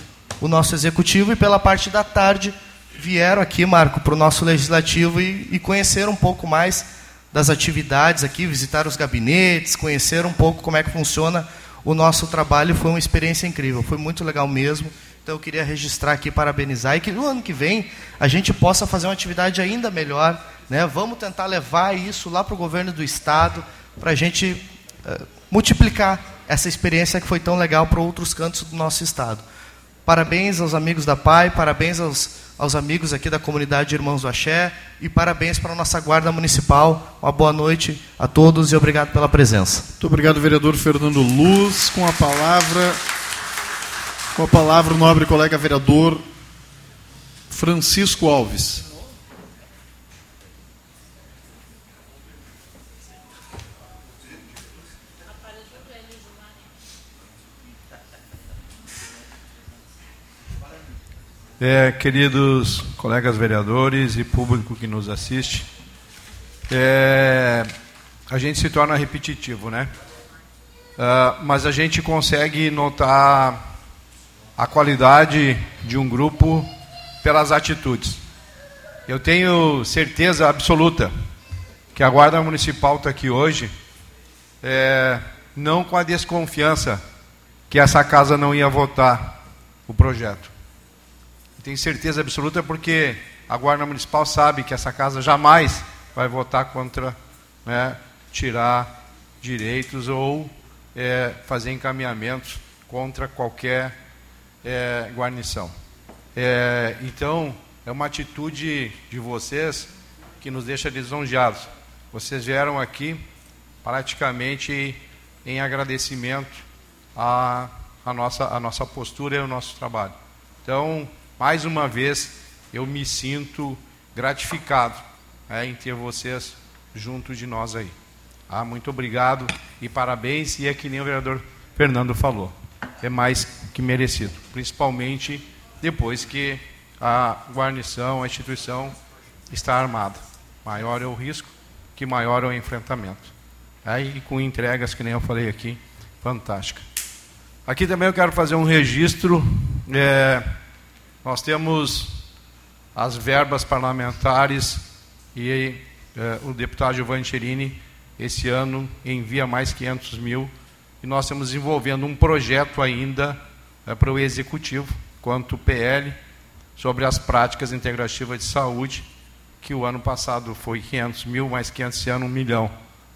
o nosso executivo e pela parte da tarde vieram aqui, Marco, para o nosso legislativo e, e conheceram um pouco mais das atividades aqui, visitaram os gabinetes, conheceram um pouco como é que funciona o nosso trabalho. Foi uma experiência incrível, foi muito legal mesmo. Então eu queria registrar aqui, parabenizar e que no ano que vem a gente possa fazer uma atividade ainda melhor. Né? Vamos tentar levar isso lá para o governo do estado para a gente uh, multiplicar essa experiência que foi tão legal para outros cantos do nosso estado. Parabéns aos amigos da PAI, parabéns aos aos amigos aqui da comunidade Irmãos do Axé e parabéns para a nossa Guarda Municipal. Uma boa noite a todos e obrigado pela presença. Muito obrigado, vereador Fernando Luz. Com a palavra, com a palavra o nobre colega vereador Francisco Alves. É, queridos colegas vereadores e público que nos assiste, é, a gente se torna repetitivo, né? Uh, mas a gente consegue notar a qualidade de um grupo pelas atitudes. Eu tenho certeza absoluta que a Guarda Municipal está aqui hoje, é, não com a desconfiança que essa casa não ia votar o projeto tenho certeza absoluta porque a Guarda Municipal sabe que essa casa jamais vai votar contra né, tirar direitos ou é, fazer encaminhamentos contra qualquer é, guarnição. É, então, é uma atitude de vocês que nos deixa lisonjeados. Vocês vieram aqui praticamente em agradecimento à, à, nossa, à nossa postura e ao nosso trabalho. Então, mais uma vez, eu me sinto gratificado é, em ter vocês junto de nós aí. Ah, muito obrigado e parabéns. E é que nem o vereador Fernando falou, é mais que merecido, principalmente depois que a guarnição, a instituição está armada. Maior é o risco, que maior é o enfrentamento. Aí, e com entregas, que nem eu falei aqui, fantástica. Aqui também eu quero fazer um registro. É, nós temos as verbas parlamentares e é, o deputado Giovanni Cherini, esse ano, envia mais 500 mil. E nós estamos desenvolvendo um projeto ainda é, para o Executivo, quanto PL, sobre as práticas integrativas de saúde, que o ano passado foi 500 mil, mais 500 esse ano, um milhão,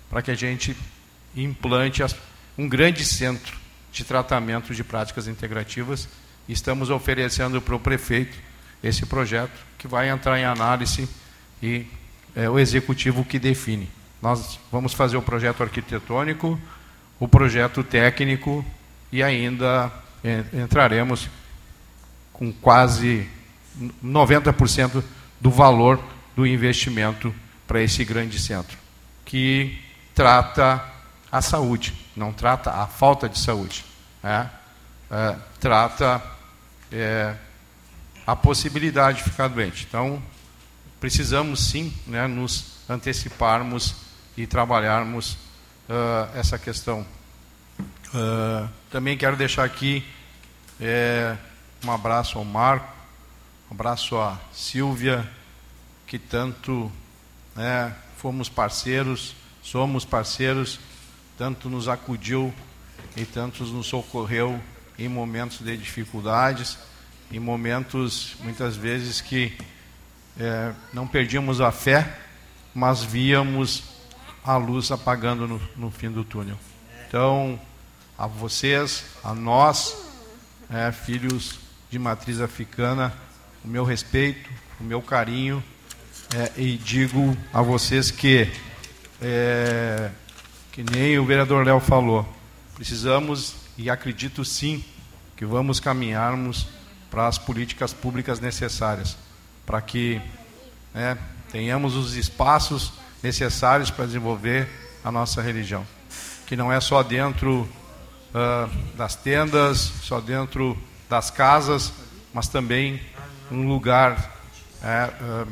para que a gente implante um grande centro de tratamento de práticas integrativas. Estamos oferecendo para o prefeito esse projeto, que vai entrar em análise e é o executivo que define. Nós vamos fazer o projeto arquitetônico, o projeto técnico e ainda entraremos com quase 90% do valor do investimento para esse grande centro, que trata a saúde, não trata a falta de saúde, né? é, trata é, a possibilidade de ficar doente. Então, precisamos sim né, nos anteciparmos e trabalharmos uh, essa questão. Uh, também quero deixar aqui é, um abraço ao Marco, um abraço à Silvia, que tanto né, fomos parceiros, somos parceiros, tanto nos acudiu e tanto nos socorreu em momentos de dificuldades, em momentos muitas vezes que é, não perdíamos a fé, mas víamos a luz apagando no, no fim do túnel. Então, a vocês, a nós, é, filhos de matriz africana, o meu respeito, o meu carinho, é, e digo a vocês que, é, que nem o vereador Léo falou, precisamos, e acredito sim, que vamos caminharmos para as políticas públicas necessárias para que né, tenhamos os espaços necessários para desenvolver a nossa religião. Que não é só dentro uh, das tendas, só dentro das casas, mas também um lugar, é, uh,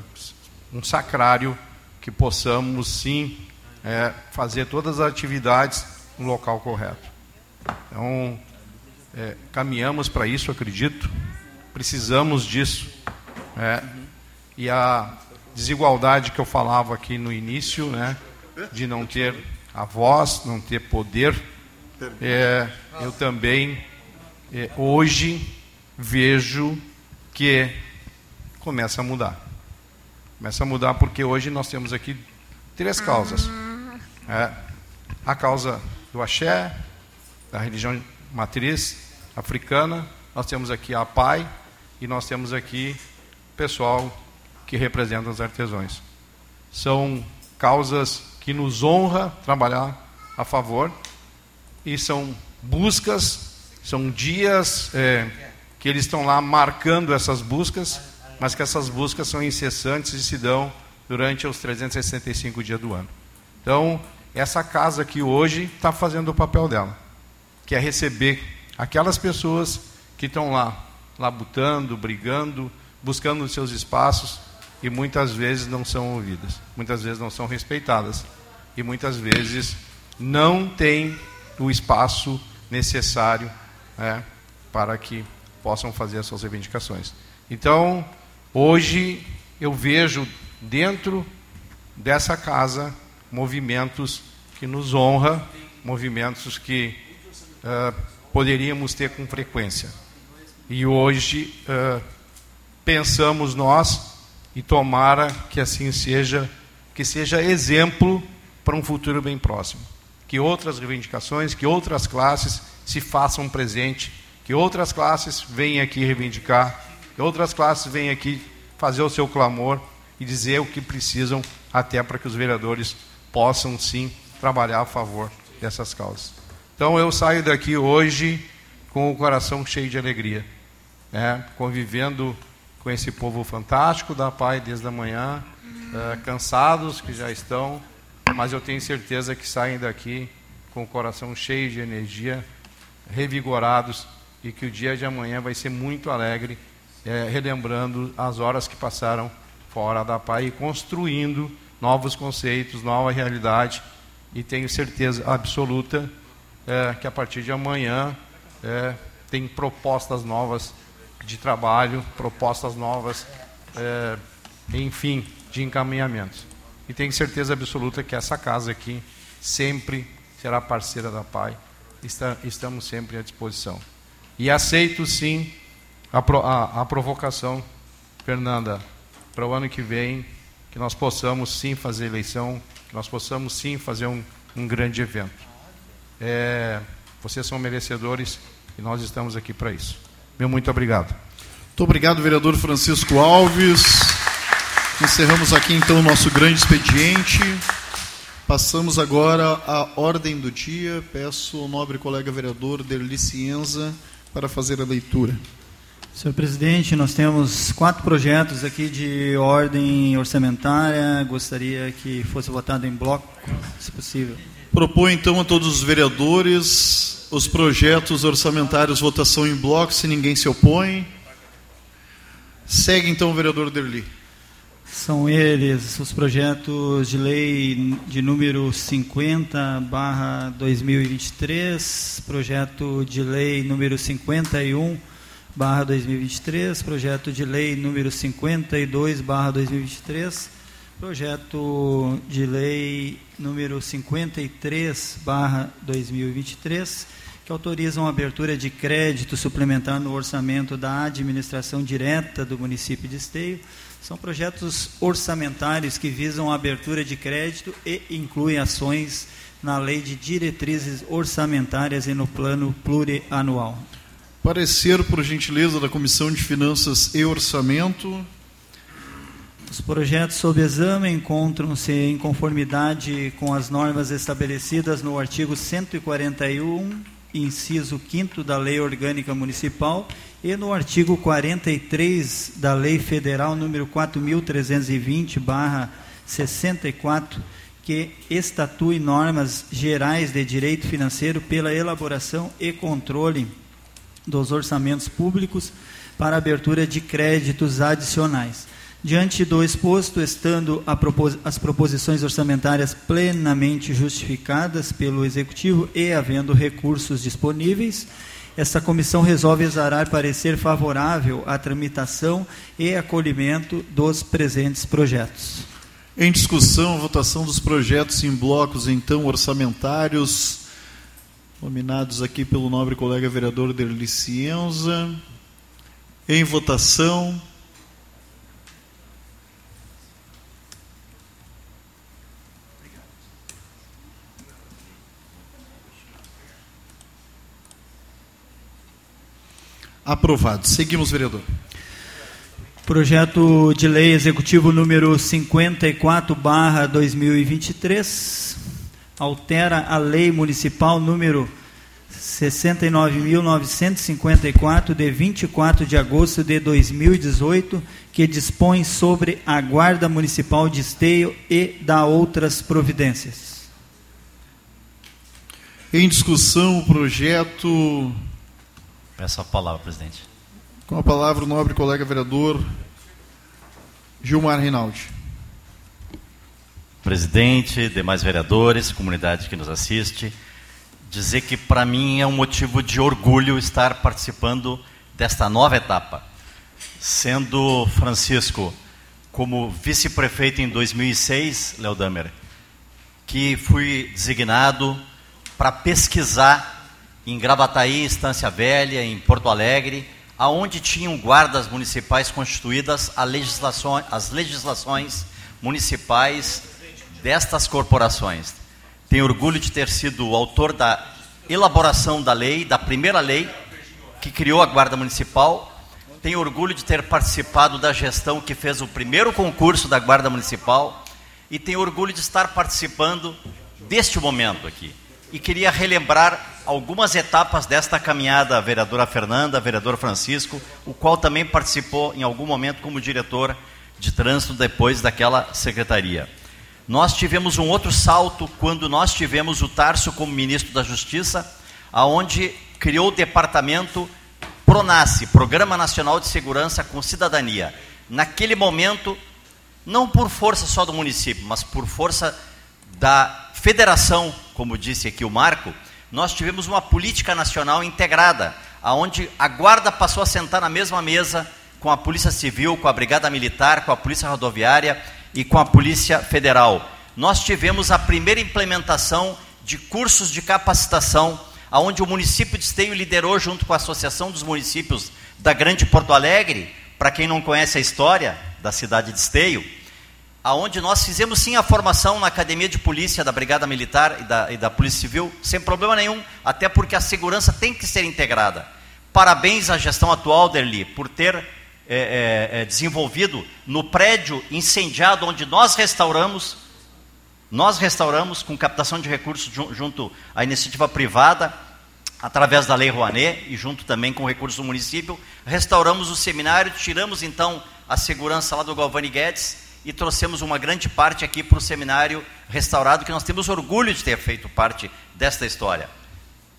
um sacrário que possamos sim é, fazer todas as atividades no local correto. Então, é, caminhamos para isso, acredito, precisamos disso. É, e a desigualdade que eu falava aqui no início, né, de não ter a voz, não ter poder, é, eu também é, hoje vejo que começa a mudar. Começa a mudar porque hoje nós temos aqui três causas. É, a causa do axé, da religião matriz africana, nós temos aqui a PAI e nós temos aqui pessoal que representam os artesãos. São causas que nos honra trabalhar a favor e são buscas, são dias é, que eles estão lá marcando essas buscas, mas que essas buscas são incessantes e se dão durante os 365 dias do ano. Então, essa casa aqui hoje está fazendo o papel dela, que é receber aquelas pessoas que estão lá, labutando, brigando, buscando os seus espaços e muitas vezes não são ouvidas, muitas vezes não são respeitadas e muitas vezes não têm o espaço necessário né, para que possam fazer as suas reivindicações. Então, hoje eu vejo dentro dessa casa movimentos que nos honra, movimentos que uh, poderíamos ter com frequência. E hoje uh, pensamos nós e tomara que assim seja, que seja exemplo para um futuro bem próximo. Que outras reivindicações, que outras classes se façam presente, que outras classes venham aqui reivindicar, que outras classes venham aqui fazer o seu clamor e dizer o que precisam, até para que os vereadores possam sim trabalhar a favor dessas causas. Então eu saio daqui hoje com o coração cheio de alegria, né? convivendo com esse povo fantástico da Pai desde a manhã, uh, cansados que já estão, mas eu tenho certeza que saem daqui com o coração cheio de energia, revigorados e que o dia de amanhã vai ser muito alegre, é, relembrando as horas que passaram fora da PAI e construindo novos conceitos, nova realidade. E tenho certeza absoluta é, que a partir de amanhã é, tem propostas novas de trabalho, propostas novas, é, enfim, de encaminhamentos. E tenho certeza absoluta que essa casa aqui sempre será parceira da PAI. Está, estamos sempre à disposição. E aceito sim a, a, a provocação, Fernanda, para o ano que vem, que nós possamos sim fazer eleição, que nós possamos sim fazer um, um grande evento. É, vocês são merecedores e nós estamos aqui para isso. Meu muito obrigado. Muito obrigado, vereador Francisco Alves. Encerramos aqui então o nosso grande expediente. Passamos agora à ordem do dia. Peço ao nobre colega vereador Derli Cienza para fazer a leitura. Senhor presidente, nós temos quatro projetos aqui de ordem orçamentária. Gostaria que fosse votado em bloco, se possível. Propõe então a todos os vereadores os projetos orçamentários votação em bloco, se ninguém se opõe. Segue então o vereador Derli. São eles os projetos de lei de número 50 barra 2023, projeto de lei número 51 barra 2023, projeto de lei número 52 barra 2023, projeto de lei número 53 barra 2023, que autorizam a abertura de crédito suplementar no orçamento da administração direta do município de Esteio, são projetos orçamentários que visam a abertura de crédito e incluem ações na lei de diretrizes orçamentárias e no plano plurianual. Parecer, por gentileza, da Comissão de Finanças e Orçamento. Os projetos sob exame encontram-se em conformidade com as normas estabelecidas no artigo 141, inciso 5 da Lei Orgânica Municipal e no artigo 43 da Lei Federal número 4320/64, que estatui normas gerais de direito financeiro pela elaboração e controle dos orçamentos públicos para abertura de créditos adicionais. Diante do exposto, estando propos as proposições orçamentárias plenamente justificadas pelo Executivo e havendo recursos disponíveis, esta comissão resolve exarar parecer favorável à tramitação e acolhimento dos presentes projetos. Em discussão, votação dos projetos em blocos, então, orçamentários, nominados aqui pelo nobre colega vereador Derli Cienza. Em votação. Aprovado. Seguimos, vereador. Projeto de lei executivo número 54 barra 2023 altera a lei municipal número 69.954 de 24 de agosto de 2018 que dispõe sobre a guarda municipal de esteio e da outras providências. Em discussão o projeto Peço a palavra, presidente. Com a palavra o nobre colega vereador Gilmar Rinaldi. Presidente, demais vereadores, comunidade que nos assiste, dizer que para mim é um motivo de orgulho estar participando desta nova etapa. Sendo Francisco como vice-prefeito em 2006, Léo Damer, que fui designado para pesquisar em Gravataí, Estância Velha, em Porto Alegre, aonde tinham guardas municipais constituídas as legislações municipais destas corporações. Tenho orgulho de ter sido o autor da elaboração da lei, da primeira lei que criou a Guarda Municipal tenho orgulho de ter participado da gestão que fez o primeiro concurso da Guarda Municipal e tenho orgulho de estar participando deste momento aqui. E queria relembrar algumas etapas desta caminhada, a vereadora Fernanda, a vereador Francisco, o qual também participou em algum momento como diretor de trânsito depois daquela secretaria. Nós tivemos um outro salto quando nós tivemos o Tarso como ministro da Justiça, aonde criou o departamento Pronace, Programa Nacional de Segurança com Cidadania. Naquele momento, não por força só do município, mas por força da federação, como disse aqui o Marco, nós tivemos uma política nacional integrada, aonde a guarda passou a sentar na mesma mesa com a Polícia Civil, com a Brigada Militar, com a Polícia Rodoviária e com a Polícia Federal. Nós tivemos a primeira implementação de cursos de capacitação, aonde o município de Esteio liderou junto com a Associação dos Municípios da Grande Porto Alegre, para quem não conhece a história da cidade de Esteio, aonde nós fizemos sim a formação na Academia de Polícia da Brigada Militar e da, e da Polícia Civil, sem problema nenhum, até porque a segurança tem que ser integrada. Parabéns à gestão atual, Derli, por ter é, é, é, desenvolvido no prédio incendiado onde nós restauramos, nós restauramos com captação de recursos junto à iniciativa privada, através da Lei Rouanet e junto também com recursos do município, restauramos o seminário, tiramos então a segurança lá do Galvani Guedes e trouxemos uma grande parte aqui para o seminário restaurado, que nós temos orgulho de ter feito parte desta história.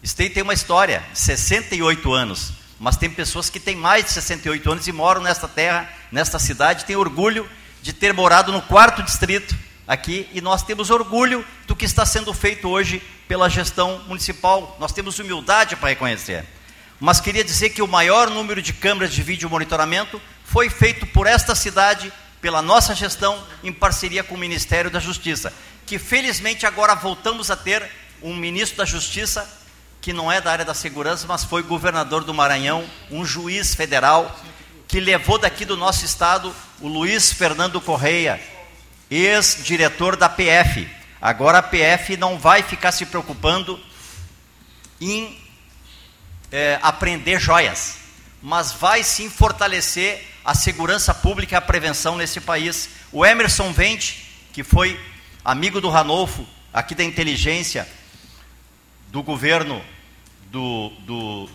Stey tem uma história de 68 anos, mas tem pessoas que têm mais de 68 anos e moram nesta terra, nesta cidade, têm orgulho de ter morado no quarto distrito aqui e nós temos orgulho do que está sendo feito hoje pela gestão municipal. Nós temos humildade para reconhecer. Mas queria dizer que o maior número de câmeras de vídeo monitoramento foi feito por esta cidade, pela nossa gestão, em parceria com o Ministério da Justiça, que felizmente agora voltamos a ter um ministro da Justiça que não é da área da segurança, mas foi governador do Maranhão, um juiz federal que levou daqui do nosso estado o Luiz Fernando Correia, ex-diretor da PF. Agora a PF não vai ficar se preocupando em é, aprender joias, mas vai sim fortalecer a segurança pública e a prevenção nesse país. O Emerson Vente, que foi amigo do Ranolfo, aqui da inteligência, do governo do, do,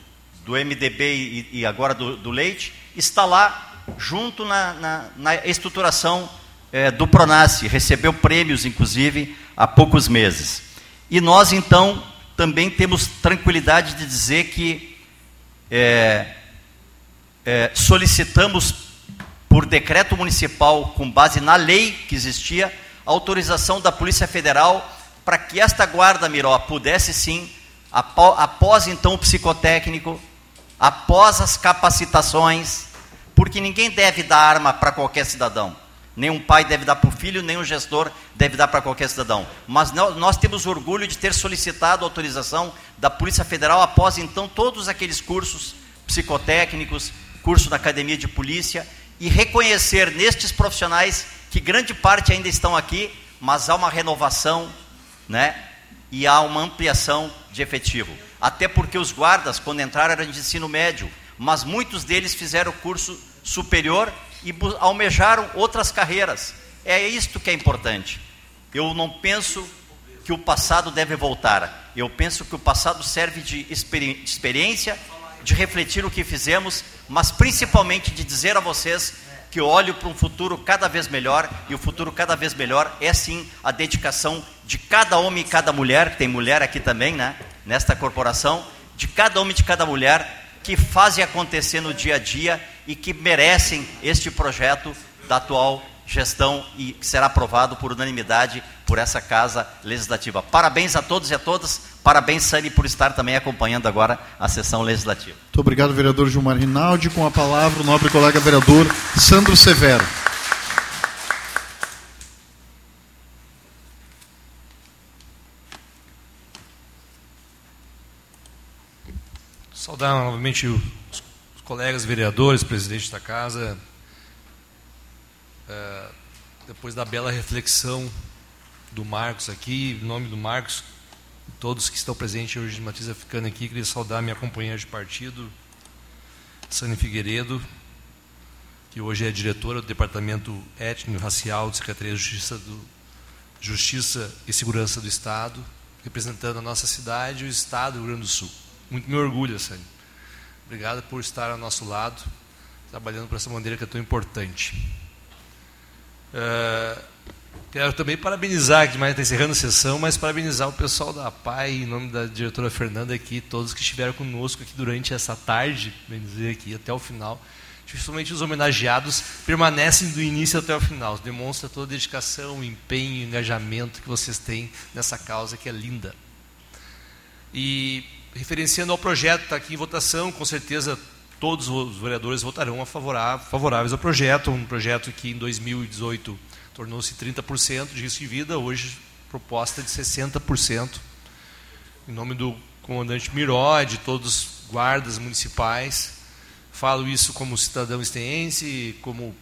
do MDB e, e agora do, do, Leite, está lá junto na, na, na estruturação é, do Pronace, recebeu prêmios, inclusive, há poucos meses. E nós, então, também temos tranquilidade de dizer que é, é, solicitamos, por decreto municipal, com base na lei que existia, autorização da Polícia Federal para que esta guarda Miró pudesse sim após então o psicotécnico, após as capacitações, porque ninguém deve dar arma para qualquer cidadão. Nem um pai deve dar para o filho, nem um gestor deve dar para qualquer cidadão. Mas nós temos orgulho de ter solicitado autorização da Polícia Federal após então todos aqueles cursos psicotécnicos, curso da Academia de Polícia, e reconhecer nestes profissionais que grande parte ainda estão aqui, mas há uma renovação, né? E há uma ampliação de efetivo. Até porque os guardas, quando entraram, eram de ensino médio, mas muitos deles fizeram curso superior e almejaram outras carreiras. É isto que é importante. Eu não penso que o passado deve voltar. Eu penso que o passado serve de experiência, de refletir o que fizemos, mas principalmente de dizer a vocês que olho para um futuro cada vez melhor e o futuro cada vez melhor é sim a dedicação de cada homem e cada mulher, tem mulher aqui também, né? Nesta corporação, de cada homem e de cada mulher que fazem acontecer no dia a dia e que merecem este projeto da atual gestão e que será aprovado por unanimidade por essa casa legislativa. Parabéns a todos e a todas. Parabéns, Sani, por estar também acompanhando agora a sessão legislativa. Muito obrigado, vereador Gilmar Rinaldi. Com a palavra, o nobre colega vereador Sandro Severo. Saudar novamente os colegas vereadores, presidente da casa, é, depois da bela reflexão do Marcos aqui, em nome do Marcos, todos que estão presentes hoje de Matriz Africana aqui, queria saudar minha companheira de partido, Sani Figueiredo, que hoje é diretora do Departamento Étnico e Racial da Secretaria de Justiça, do, Justiça e Segurança do Estado, representando a nossa cidade e o Estado do Rio Grande do Sul. Muito me orgulho, Sani. Obrigado por estar ao nosso lado, trabalhando por essa bandeira que é tão importante. Uh, quero também parabenizar, que mais está encerrando a sessão, mas parabenizar o pessoal da PAI, em nome da diretora Fernanda aqui, todos que estiveram conosco aqui durante essa tarde, bem dizer aqui, até o final principalmente os homenageados, permanecem do início até o final. Demonstra toda a dedicação, empenho, engajamento que vocês têm nessa causa que é linda. E referenciando ao projeto, está aqui em votação, com certeza todos os vereadores votarão a favoráveis ao projeto, um projeto que em 2018 tornou-se 30% de risco de vida, hoje proposta de 60%. Em nome do comandante Miró, de todos os guardas municipais, Falo isso como cidadão esteense, como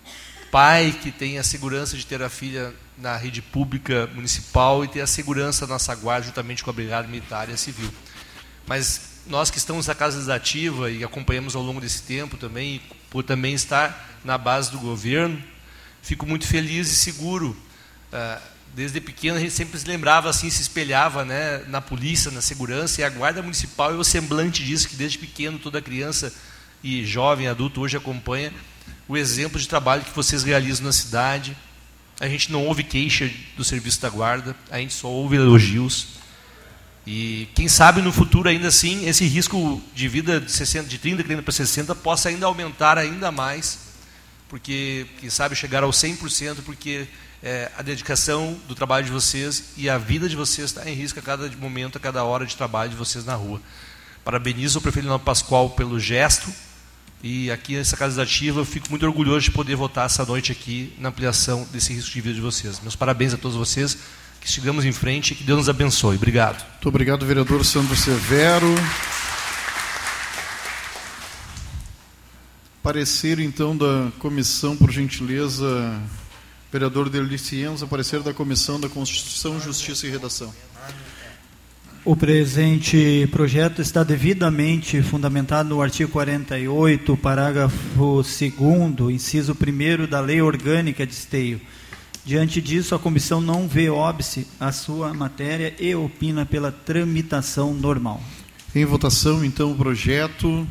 pai que tem a segurança de ter a filha na rede pública municipal e ter a segurança nossa guarda juntamente com a Brigada Militar e a Civil. Mas nós que estamos na Casa Legislativa e acompanhamos ao longo desse tempo também, por também estar na base do governo, fico muito feliz e seguro. Ah, desde pequeno a gente sempre se lembrava assim, se espelhava né, na polícia, na segurança, e a guarda municipal é o semblante disso, que desde pequeno toda criança e jovem, adulto hoje acompanha o exemplo de trabalho que vocês realizam na cidade. A gente não ouve queixa do serviço da guarda, a gente só ouve elogios. E quem sabe no futuro ainda assim esse risco de vida de 60, de 30 para 60 possa ainda aumentar ainda mais, porque quem sabe chegar ao 100%, porque é, a dedicação do trabalho de vocês e a vida de vocês está em risco a cada momento, a cada hora de trabalho de vocês na rua. Parabenizo o prefeito Leonardo Pascoal pelo gesto e aqui nessa Casa Ativa eu fico muito orgulhoso de poder votar essa noite aqui na ampliação desse risco de vida de vocês. Meus parabéns a todos vocês, que sigamos em frente e que Deus nos abençoe. Obrigado. Muito obrigado, vereador Sandro Severo. Parecer, então, da comissão, por gentileza, vereador Delicienza, parecer da comissão da Constituição, Justiça e Redação. O presente projeto está devidamente fundamentado no artigo 48, parágrafo 2, inciso 1 da Lei Orgânica de Esteio. Diante disso, a comissão não vê óbice a sua matéria e opina pela tramitação normal. Em votação, então, o projeto.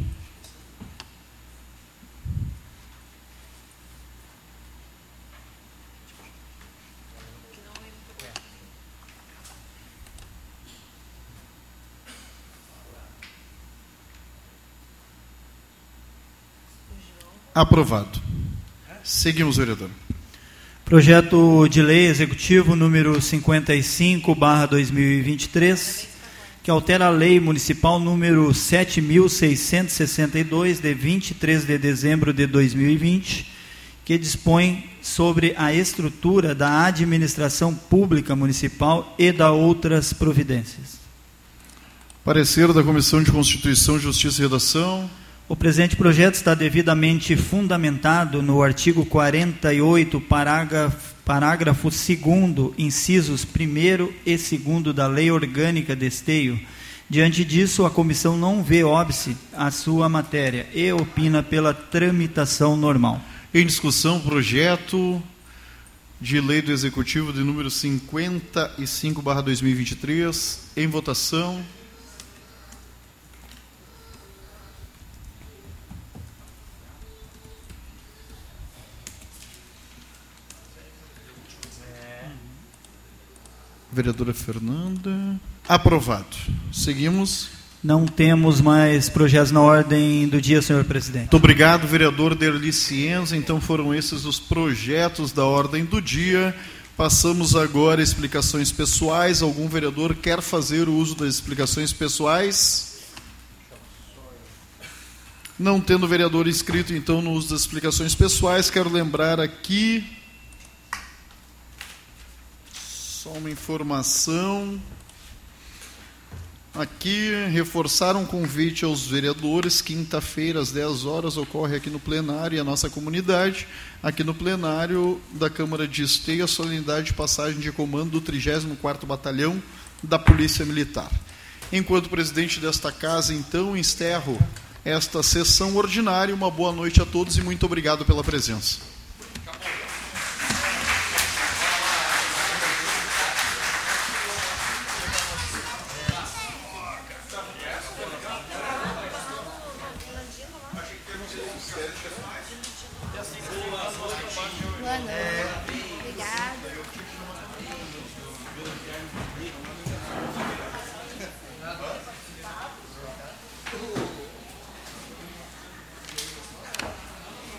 Aprovado. Seguimos, vereador. Projeto de lei executivo número 55, barra 2023, que altera a lei municipal número 7.662, de 23 de dezembro de 2020, que dispõe sobre a estrutura da administração pública municipal e da outras providências. Parecer da Comissão de Constituição, Justiça e Redação. O presente projeto está devidamente fundamentado no artigo 48, parágrafo, parágrafo 2, incisos 1 e 2 da Lei Orgânica de Esteio. Diante disso, a comissão não vê óbice a sua matéria e opina pela tramitação normal. Em discussão, projeto de lei do Executivo de número 55/2023 em votação. Vereadora Fernanda. Aprovado. Seguimos. Não temos mais projetos na ordem do dia, senhor presidente. Muito obrigado, vereador Derli Cienza. Então foram esses os projetos da ordem do dia. Passamos agora a explicações pessoais. Algum vereador quer fazer o uso das explicações pessoais? Não tendo vereador inscrito, então, no uso das explicações pessoais, quero lembrar aqui Só uma informação. Aqui, reforçar um convite aos vereadores. Quinta-feira, às 10 horas, ocorre aqui no plenário, e a nossa comunidade, aqui no plenário da Câmara de Esteio, a solenidade de passagem de comando do 34º Batalhão da Polícia Militar. Enquanto presidente desta casa, então, encerro esta sessão ordinária. Uma boa noite a todos e muito obrigado pela presença.